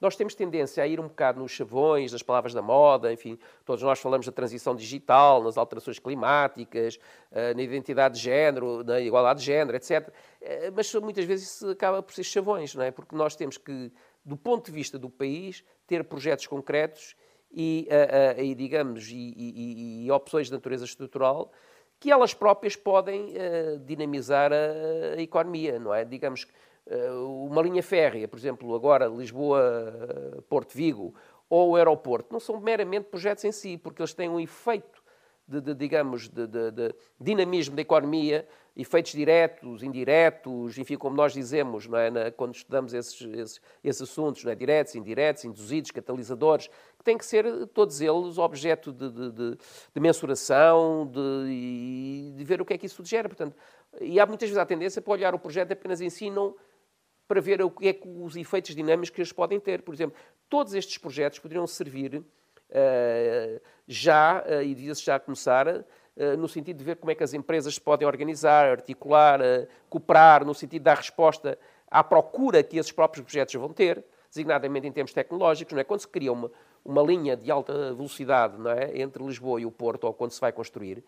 Nós temos tendência a ir um bocado nos chavões, nas palavras da moda, enfim, todos nós falamos da transição digital, nas alterações climáticas, eh, na identidade de género, na igualdade de género, etc. Eh, mas muitas vezes isso acaba por ser chavões, não é? Porque nós temos que, do ponto de vista do país, ter projetos concretos e, eh, e digamos, e, e, e opções de natureza estrutural que elas próprias podem dinamizar a, economia, não é? Digamos que uma linha férrea, por exemplo, agora Lisboa-Porto Vigo, ou o aeroporto, não são meramente projetos em si, porque eles têm um efeito de, de digamos, de, de, de, dinamismo da economia, efeitos diretos, indiretos, enfim, como nós dizemos é, Na, quando estudamos esses, esses, esses assuntos, é, diretos, indiretos, induzidos, catalisadores, que têm que ser todos eles objeto de, mensuração de, de ver o que é que isso gera. Portanto, e há muitas vezes a tendência para olhar o projeto apenas em si, não para ver o que é que os efeitos dinâmicos que eles podem ter. Por exemplo, todos estes projetos poderiam servir uh, já, uh, e devia-se já começar, uh, no sentido de ver como é que as empresas se podem organizar, articular, cooperar, no sentido de dar resposta à procura que esses próprios projetos vão ter, designadamente em termos tecnológicos. Não é? Quando se cria uma, uma linha de alta velocidade não é? entre Lisboa e o Porto, ou quando se vai construir,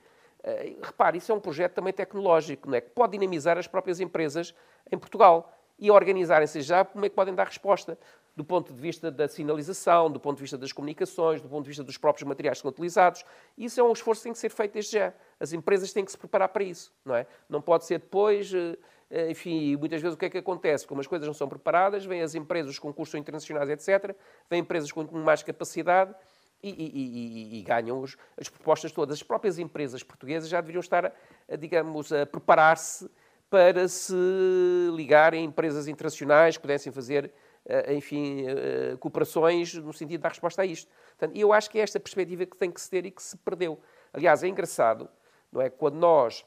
repare, isso é um projeto também tecnológico, não é? que pode dinamizar as próprias empresas em Portugal e organizarem-se já como é que podem dar resposta do ponto de vista da sinalização, do ponto de vista das comunicações, do ponto de vista dos próprios materiais que são utilizados. Isso é um esforço que tem que ser feito desde já. As empresas têm que se preparar para isso, não é? Não pode ser depois, eh, eh, enfim, muitas vezes o que é que acontece? Como as coisas não são preparadas, vêm as empresas, os concursos internacionais, etc., vêm empresas com mais capacidade e, e, e, e ganham os, as propostas todas. As próprias empresas portuguesas já deveriam estar, digamos, a preparar-se para se ligarem a empresas internacionais que pudessem fazer eh, enfim, eh, cooperações no sentido dar resposta a isto. Portanto, eu acho que é esta perspectiva que tem que se ter e que se perdeu. Aliás, é engraçado, não é? Quando nós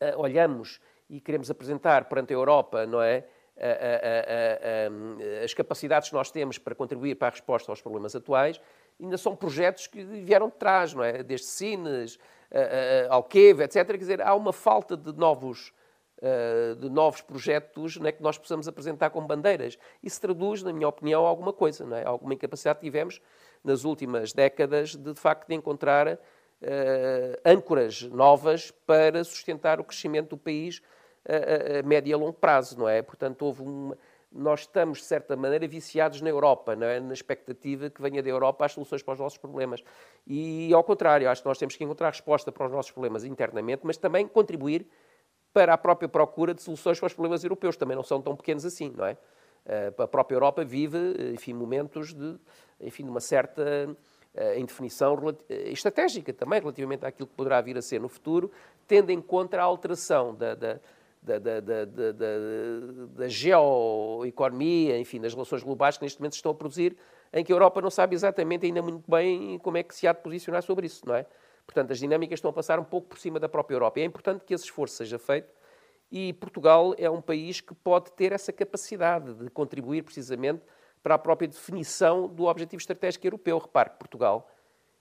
uh, olhamos e queremos apresentar perante a Europa, não é? as capacidades que nós temos para contribuir para a resposta aos problemas atuais, ainda são projetos que vieram de trás, não é? Desde Sines, Alqueva, etc. Quer dizer, há uma falta de novos eh, de novos projetos né, que nós possamos apresentar como bandeiras. Isso traduz, na minha opinião, alguma coisa, não é? alguma incapacidade que tivemos nas últimas décadas de, de facto, de encontrar uh, âncoras novas para sustentar o crescimento do país a, a, médio e a longo prazo, não é? Portanto, houve uma, nós estamos, de certa maneira, viciados na Europa, é? na expectativa que venha da Europa as soluções para os nossos problemas. E, ao contrário, acho que nós temos que encontrar resposta para os nossos problemas internamente, mas também contribuir para a própria procura de soluções para os problemas europeus. Também não são tão pequenos assim, não é? Eh, a própria Europa vive, enfim, momentos de, enfim, de uma certa eh, indefinição estratégica também relativamente àquilo que poderá vir a ser no futuro, tendo em conta a alteração da, da, da, da, da, da geoeconomia, enfim, das relações globais que neste momento se estão a produzir, em que a Europa não sabe exatamente ainda muito bem como é que se há de posicionar sobre isso, não é? Portanto, as dinâmicas estão a passar um pouco por cima da própria Europa. E é importante que esse esforço seja feito e Portugal é um país que pode ter essa capacidade de contribuir precisamente para a própria definição do objetivo estratégico europeu. Repare que Portugal,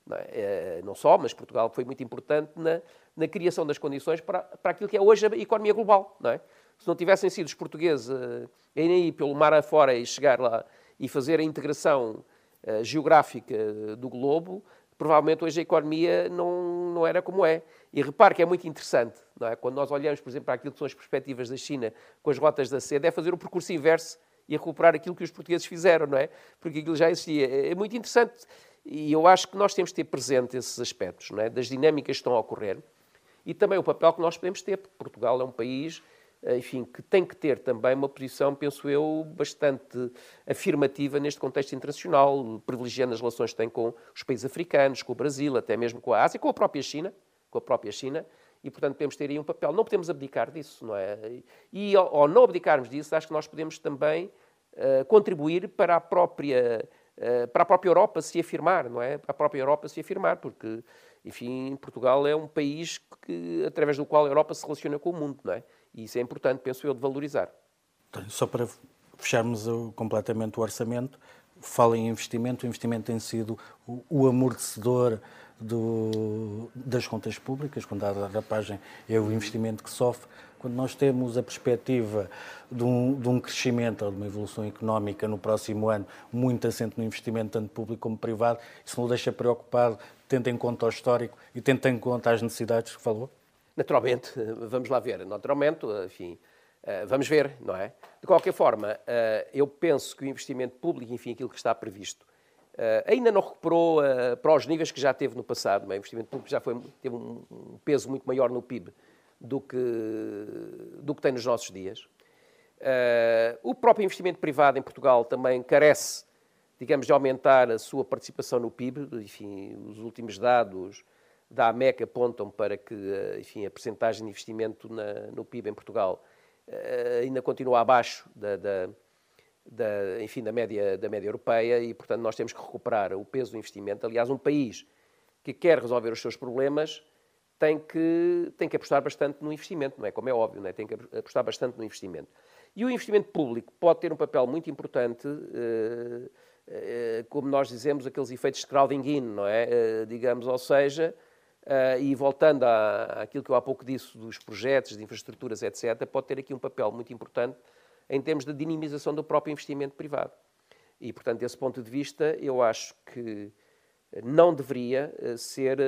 não, é, é, só, mas Portugal foi muito importante na, na criação das condições para, para aquilo que é hoje a economia global. Não é? Se não tivessem sido os portugueses uh, irem aí pelo mar afora e chegar lá e fazer a integração uh, geográfica do globo, provavelmente hoje a economia não, não era como é. E repare que é muito interessante, não é? quando nós olhamos, por exemplo, para aquilo que são as perspectivas da China com as rotas da seda, é fazer o percurso inverso e recuperar aquilo que os portugueses fizeram, não é? Porque aquilo já existia. É, é muito interessante e eu acho que nós temos de ter presente esses aspectos, não é? Das dinâmicas que estão a ocorrer e também o papel que nós podemos ter, porque Portugal é um país enfim, que tem que ter também uma posição, penso eu, bastante afirmativa neste contexto internacional, privilegiando as relações que tem com os países africanos, com o Brasil, até mesmo com a Ásia, com a própria China, com a própria China, e, portanto, podemos ter aí um papel. Não podemos abdicar disso, não é? E, ao, não abdicarmos disso, acho que nós podemos também uh, contribuir para a própria uh, para a própria Europa se afirmar, não é? Para a própria Europa se afirmar, porque, enfim, Portugal é um país que, através do qual a Europa se relaciona com o mundo, não é? E isso é importante, penso eu, de valorizar. Então, só para fecharmos completamente o orçamento, fala em investimento, o investimento tem sido o, o amortecedor do, das contas públicas, quando há página é o investimento que sofre. Quando nós temos a perspectiva de um, de um, crescimento ou de uma evolução económica no próximo ano muito assente no investimento tanto público como privado, isso não o deixa preocupado, tendo em conta o histórico e tendo em conta as necessidades que falou? Naturalmente, vamos lá ver. Naturalmente, enfim, eh, vamos ver, não é? De qualquer forma, eh, eu penso que o investimento público, enfim, aquilo que está previsto ainda não recuperou para os níveis que já teve no passado. O investimento público já foi, teve um peso muito maior no PIB do que, do que tem nos nossos dias. o próprio investimento privado em Portugal também carece, digamos, de aumentar a sua participação no PIB. Enfim, os últimos dados da AMEC apontam para que enfim, a percentagem de investimento na, no PIB em Portugal uh, ainda continua abaixo da, da, da, enfim, da, média, da média europeia e, portanto, nós temos que recuperar o peso do investimento. Aliás, um país que quer resolver os seus problemas tem que, tem que apostar bastante no investimento, não é? Como é óbvio, não é? tem que apostar bastante no investimento. E o investimento público pode ter um papel muito importante, uh, como nós dizemos, aqueles efeitos de crowding in, não é? digamos, ou seja, Uh, e voltando à, àquilo que eu há pouco disse dos projetos, de infraestruturas, etc., pode ter aqui um papel muito importante em termos de dinamização do próprio investimento privado. E, portanto, desse ponto de vista, eu acho que não deveria ah, ser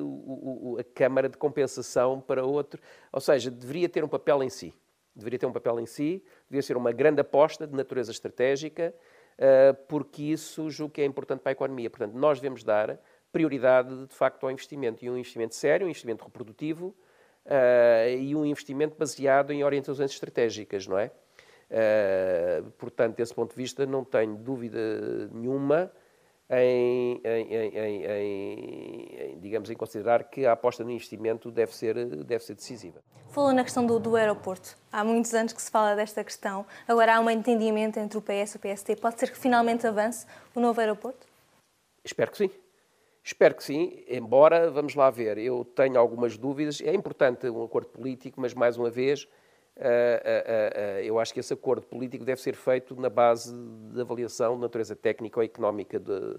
o, a Câmara de compensação para outro, ou seja, deveria ter um papel em si. Deveria ter um papel em si, deveria ser uma grande aposta de natureza estratégica, porque isso julgo que é importante para a economia. Portanto, nós devemos dar prioridade, de facto, ao investimento. E um investimento sério, um investimento reprodutivo uh, e um investimento baseado em orientações estratégicas, não é? Uh, portanto, desse ponto de vista, não tenho dúvida nenhuma em, em, em, em, digamos, em considerar que a aposta no investimento deve ser, deve ser decisiva. Falou na questão do, do aeroporto. Há muitos anos que se fala desta questão. Agora há um entendimento entre o PS e o PST. Pode ser que finalmente avance o novo aeroporto? Espero que sim. Espero que sim, embora, vamos lá ver, eu tenho algumas dúvidas. É importante um acordo político, mas mais uma vez, uh, uh, uh, eu acho que esse acordo político deve ser feito na base de avaliação de natureza técnica ou económica de,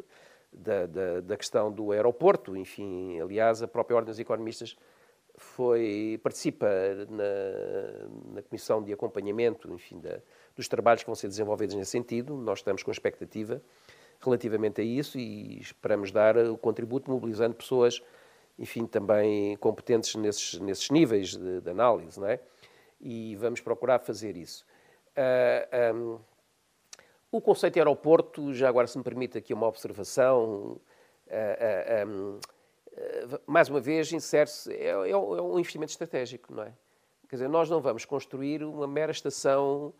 de, da questão do aeroporto. Enfim, aliás, a própria Ordem dos Economistas foi, participa na, na comissão de acompanhamento enfim, da, dos trabalhos que vão ser desenvolvidos nesse sentido. Nós estamos com expectativa relativamente a isso e esperamos dar o contributo mobilizando pessoas, enfim, também competentes nesses, nesses níveis de, de análise, não é? E vamos procurar fazer isso. Uh, ah, um, o conceito de aeroporto, já agora se me permite aqui uma observação, uh, uh, um, mais uma vez, insere-se, é, é, é, um investimento estratégico, não é? Quer dizer, nós não vamos construir uma mera estação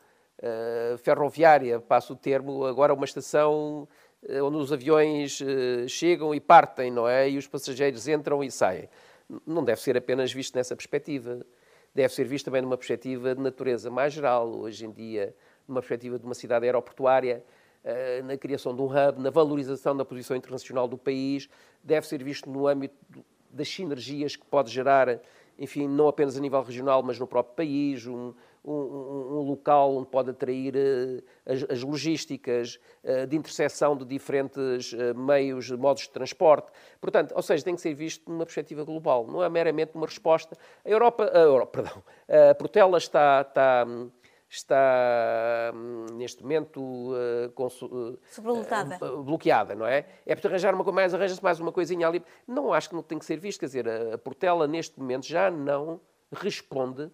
ferroviária, passo o termo, agora uma estação eh, onde os aviões eh, chegam e partem, não é? E os passageiros entram e saem. Não deve ser apenas visto nessa perspectiva. Deve ser visto também numa perspectiva de natureza mais geral. Hoje em dia, numa perspectiva de uma cidade aeroportuária, eh, na criação de um hub, na valorização da posição internacional do país, deve ser visto no âmbito das sinergias que pode gerar, enfim, não apenas a nível regional, mas no próprio país, um, um, um, local onde pode atrair uh, as, as, logísticas uh, de interseção de diferentes uh, meios, modos de transporte. Portanto, ou seja, tem que ser visto numa perspectiva global, não é meramente uma resposta. A Europa, a Europa perdão, a Portela está, está está neste momento uh, uh, bloqueada, não é? É para arranjar uma coisa mais, arranja-se mais uma coisinha ali. Não acho que não tem que ser visto, quer dizer, a Portela neste momento já não responde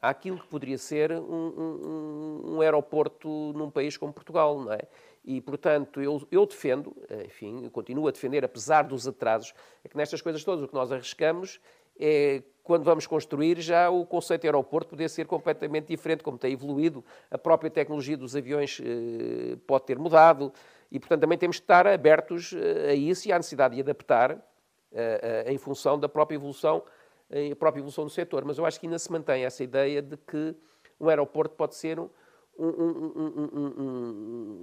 àquilo que poderia ser um, um, um, aeroporto num país como Portugal, não é? E, portanto, eu, eu defendo, enfim, eu continuo a defender, apesar dos atrasos, é que nestas coisas todas o que nós arriscamos é, quando vamos construir, já o conceito de aeroporto poder ser completamente diferente, como tem evoluído, a própria tecnologia dos aviões eh, pode ter mudado, e, portanto, também temos que estar abertos eh, a isso e à necessidade de adaptar eh, em função da própria evolução a própria evolução do setor. Mas eu acho que ainda se mantém essa ideia de que um aeroporto pode ser um, um,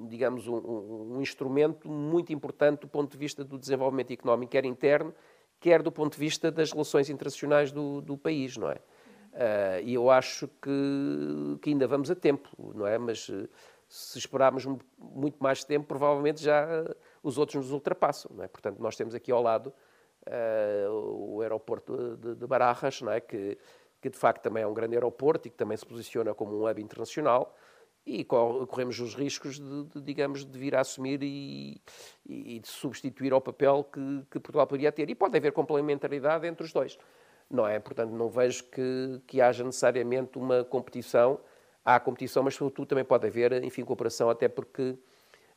um, digamos, um, instrumento muito importante do ponto de vista do desenvolvimento económico, quer interno, quer do ponto de vista das relações internacionais do, do país, não é? Uh, e eu acho que, que, ainda vamos a tempo, não é? Mas uh, se esperarmos muito mais tempo, provavelmente já os outros nos ultrapassam, não é? Portanto, nós temos aqui ao lado o aeroporto de, de Barajas, não é? que, que de facto também é um grande aeroporto e que também se posiciona como um hub internacional e corremos os riscos de, de digamos, de vir a assumir e, e, de substituir ao papel que, que, Portugal poderia ter. E pode haver complementaridade entre os dois, não é? Portanto, não vejo que, que haja necessariamente uma competição. Há competição, mas sobretudo também pode haver, enfim, cooperação, até porque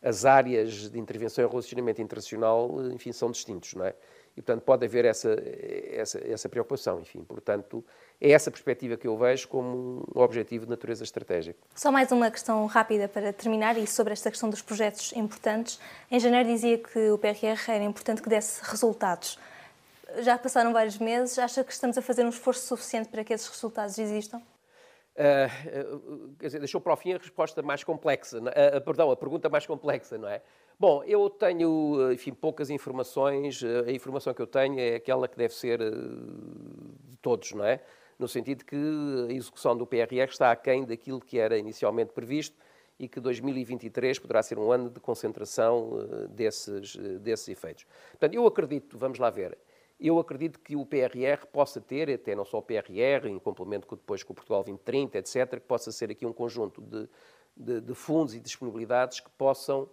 as áreas de intervenção e relacionamento internacional, enfim, são distintos, não é? E, portanto, pode haver essa, essa, essa preocupação, enfim. Portanto, é essa perspectiva que eu vejo como um objetivo de natureza estratégica. Só mais uma questão rápida para terminar e sobre esta questão dos projetos importantes. Em janeiro dizia que o PRR era importante que desse resultados. Já passaram vários meses, acha que estamos a fazer um esforço suficiente para que esses resultados existam? Uh, quer dizer, deixou para o fim a resposta mais complexa, uh, perdão, a pergunta mais complexa, não é? Bom, eu tenho, enfim, poucas informações. A informação que eu tenho é aquela que deve ser de todos, não é? No sentido que a execução do PRR está aquém daquilo que era inicialmente previsto e que 2023 poderá ser um ano de concentração desses, desses efeitos. Portanto, eu acredito, vamos lá ver, eu acredito que o PRR possa ter, até não só o PRR, em complemento com, depois com o Portugal 2030, etc., que possa ser aqui um conjunto de, de, de fundos e disponibilidades que possam,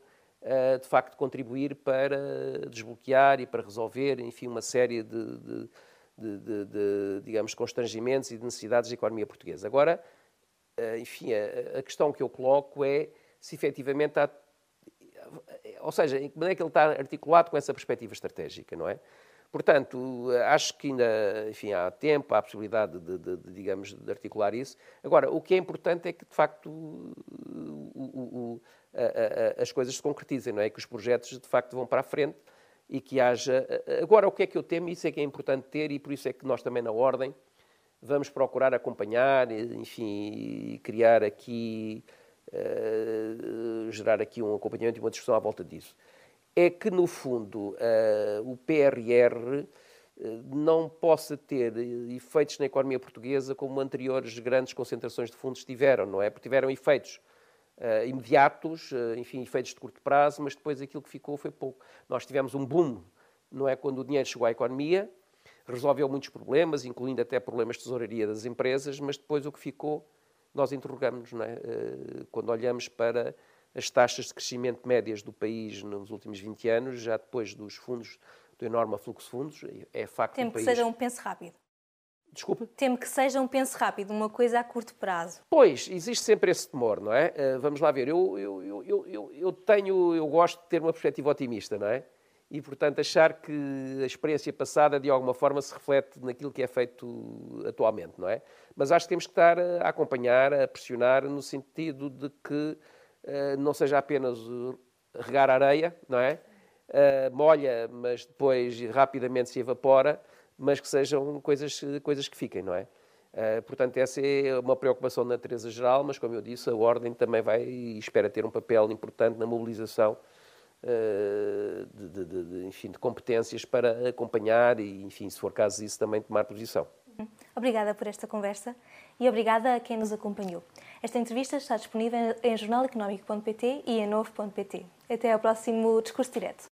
de facto, contribuir para desbloquear e para resolver, enfim, uma série de, de, de digamos, constrangimentos e de necessidades da economia portuguesa. Agora, uh, enfim, a, a, questão que eu coloco é se efetivamente há. Ou seja, em que maneira é que ele está articulado com essa perspectiva estratégica, não é? Portanto, acho que ainda enfim, há tempo, há a possibilidade de, de, de, digamos, de articular isso. Agora, o que é importante é que, de facto, o, o, as coisas se concretizem, não é? Que os projetos, de facto, vão para a frente e que haja... Agora, o que é que eu temo, isso é que é importante ter e por isso é que nós também, na Ordem, vamos procurar acompanhar, enfim, criar aqui, uh, gerar aqui um acompanhamento e uma discussão à volta disso é que, no fundo, uh, o PRR eh, não possa ter efeitos na economia portuguesa como anteriores grandes concentrações de fundos tiveram, não é? Porque tiveram efeitos uh, imediatos, uh, enfim, efeitos de curto prazo, mas depois aquilo que ficou foi pouco. Nós tivemos um boom, não é? Quando o dinheiro chegou à economia, resolveu muitos problemas, incluindo até problemas de tesouraria das empresas, mas depois o que ficou, nós interrogamos, não é? Uh, quando olhamos para as taxas de crescimento médias do país nos últimos 20 anos, já depois dos fundos, do enorme afluxo de fundos, é facto que país... seja um penso rápido. Desculpa? Temo que seja um penso rápido, uma coisa a curto prazo. Pois, existe sempre esse temor, não é? Uh, vamos lá ver, eu, eu, eu, eu, eu tenho, eu gosto de ter uma perspectiva otimista, não é? E, portanto, achar que a experiência passada, de alguma forma, se reflete naquilo que é feito atualmente, não é? Mas acho que temos que estar a acompanhar, a pressionar, no sentido de que eh, não seja apenas regar areia, não é? Uh, molha, mas depois rapidamente se evapora, mas que sejam coisas, coisas que fiquem, não é? Uh, portanto, essa é uma preocupação de natureza geral, mas, como eu disse, a Ordem também vai e espera ter um papel importante na mobilização uh, de, de, de, enfim, de competências para acompanhar e, enfim, se for caso disso, também tomar posição. Obrigada por esta conversa e obrigada a quem nos acompanhou. Esta entrevista está disponível em jornaleconómico.pt e em novo.pt. Até ao próximo Discurso Direto.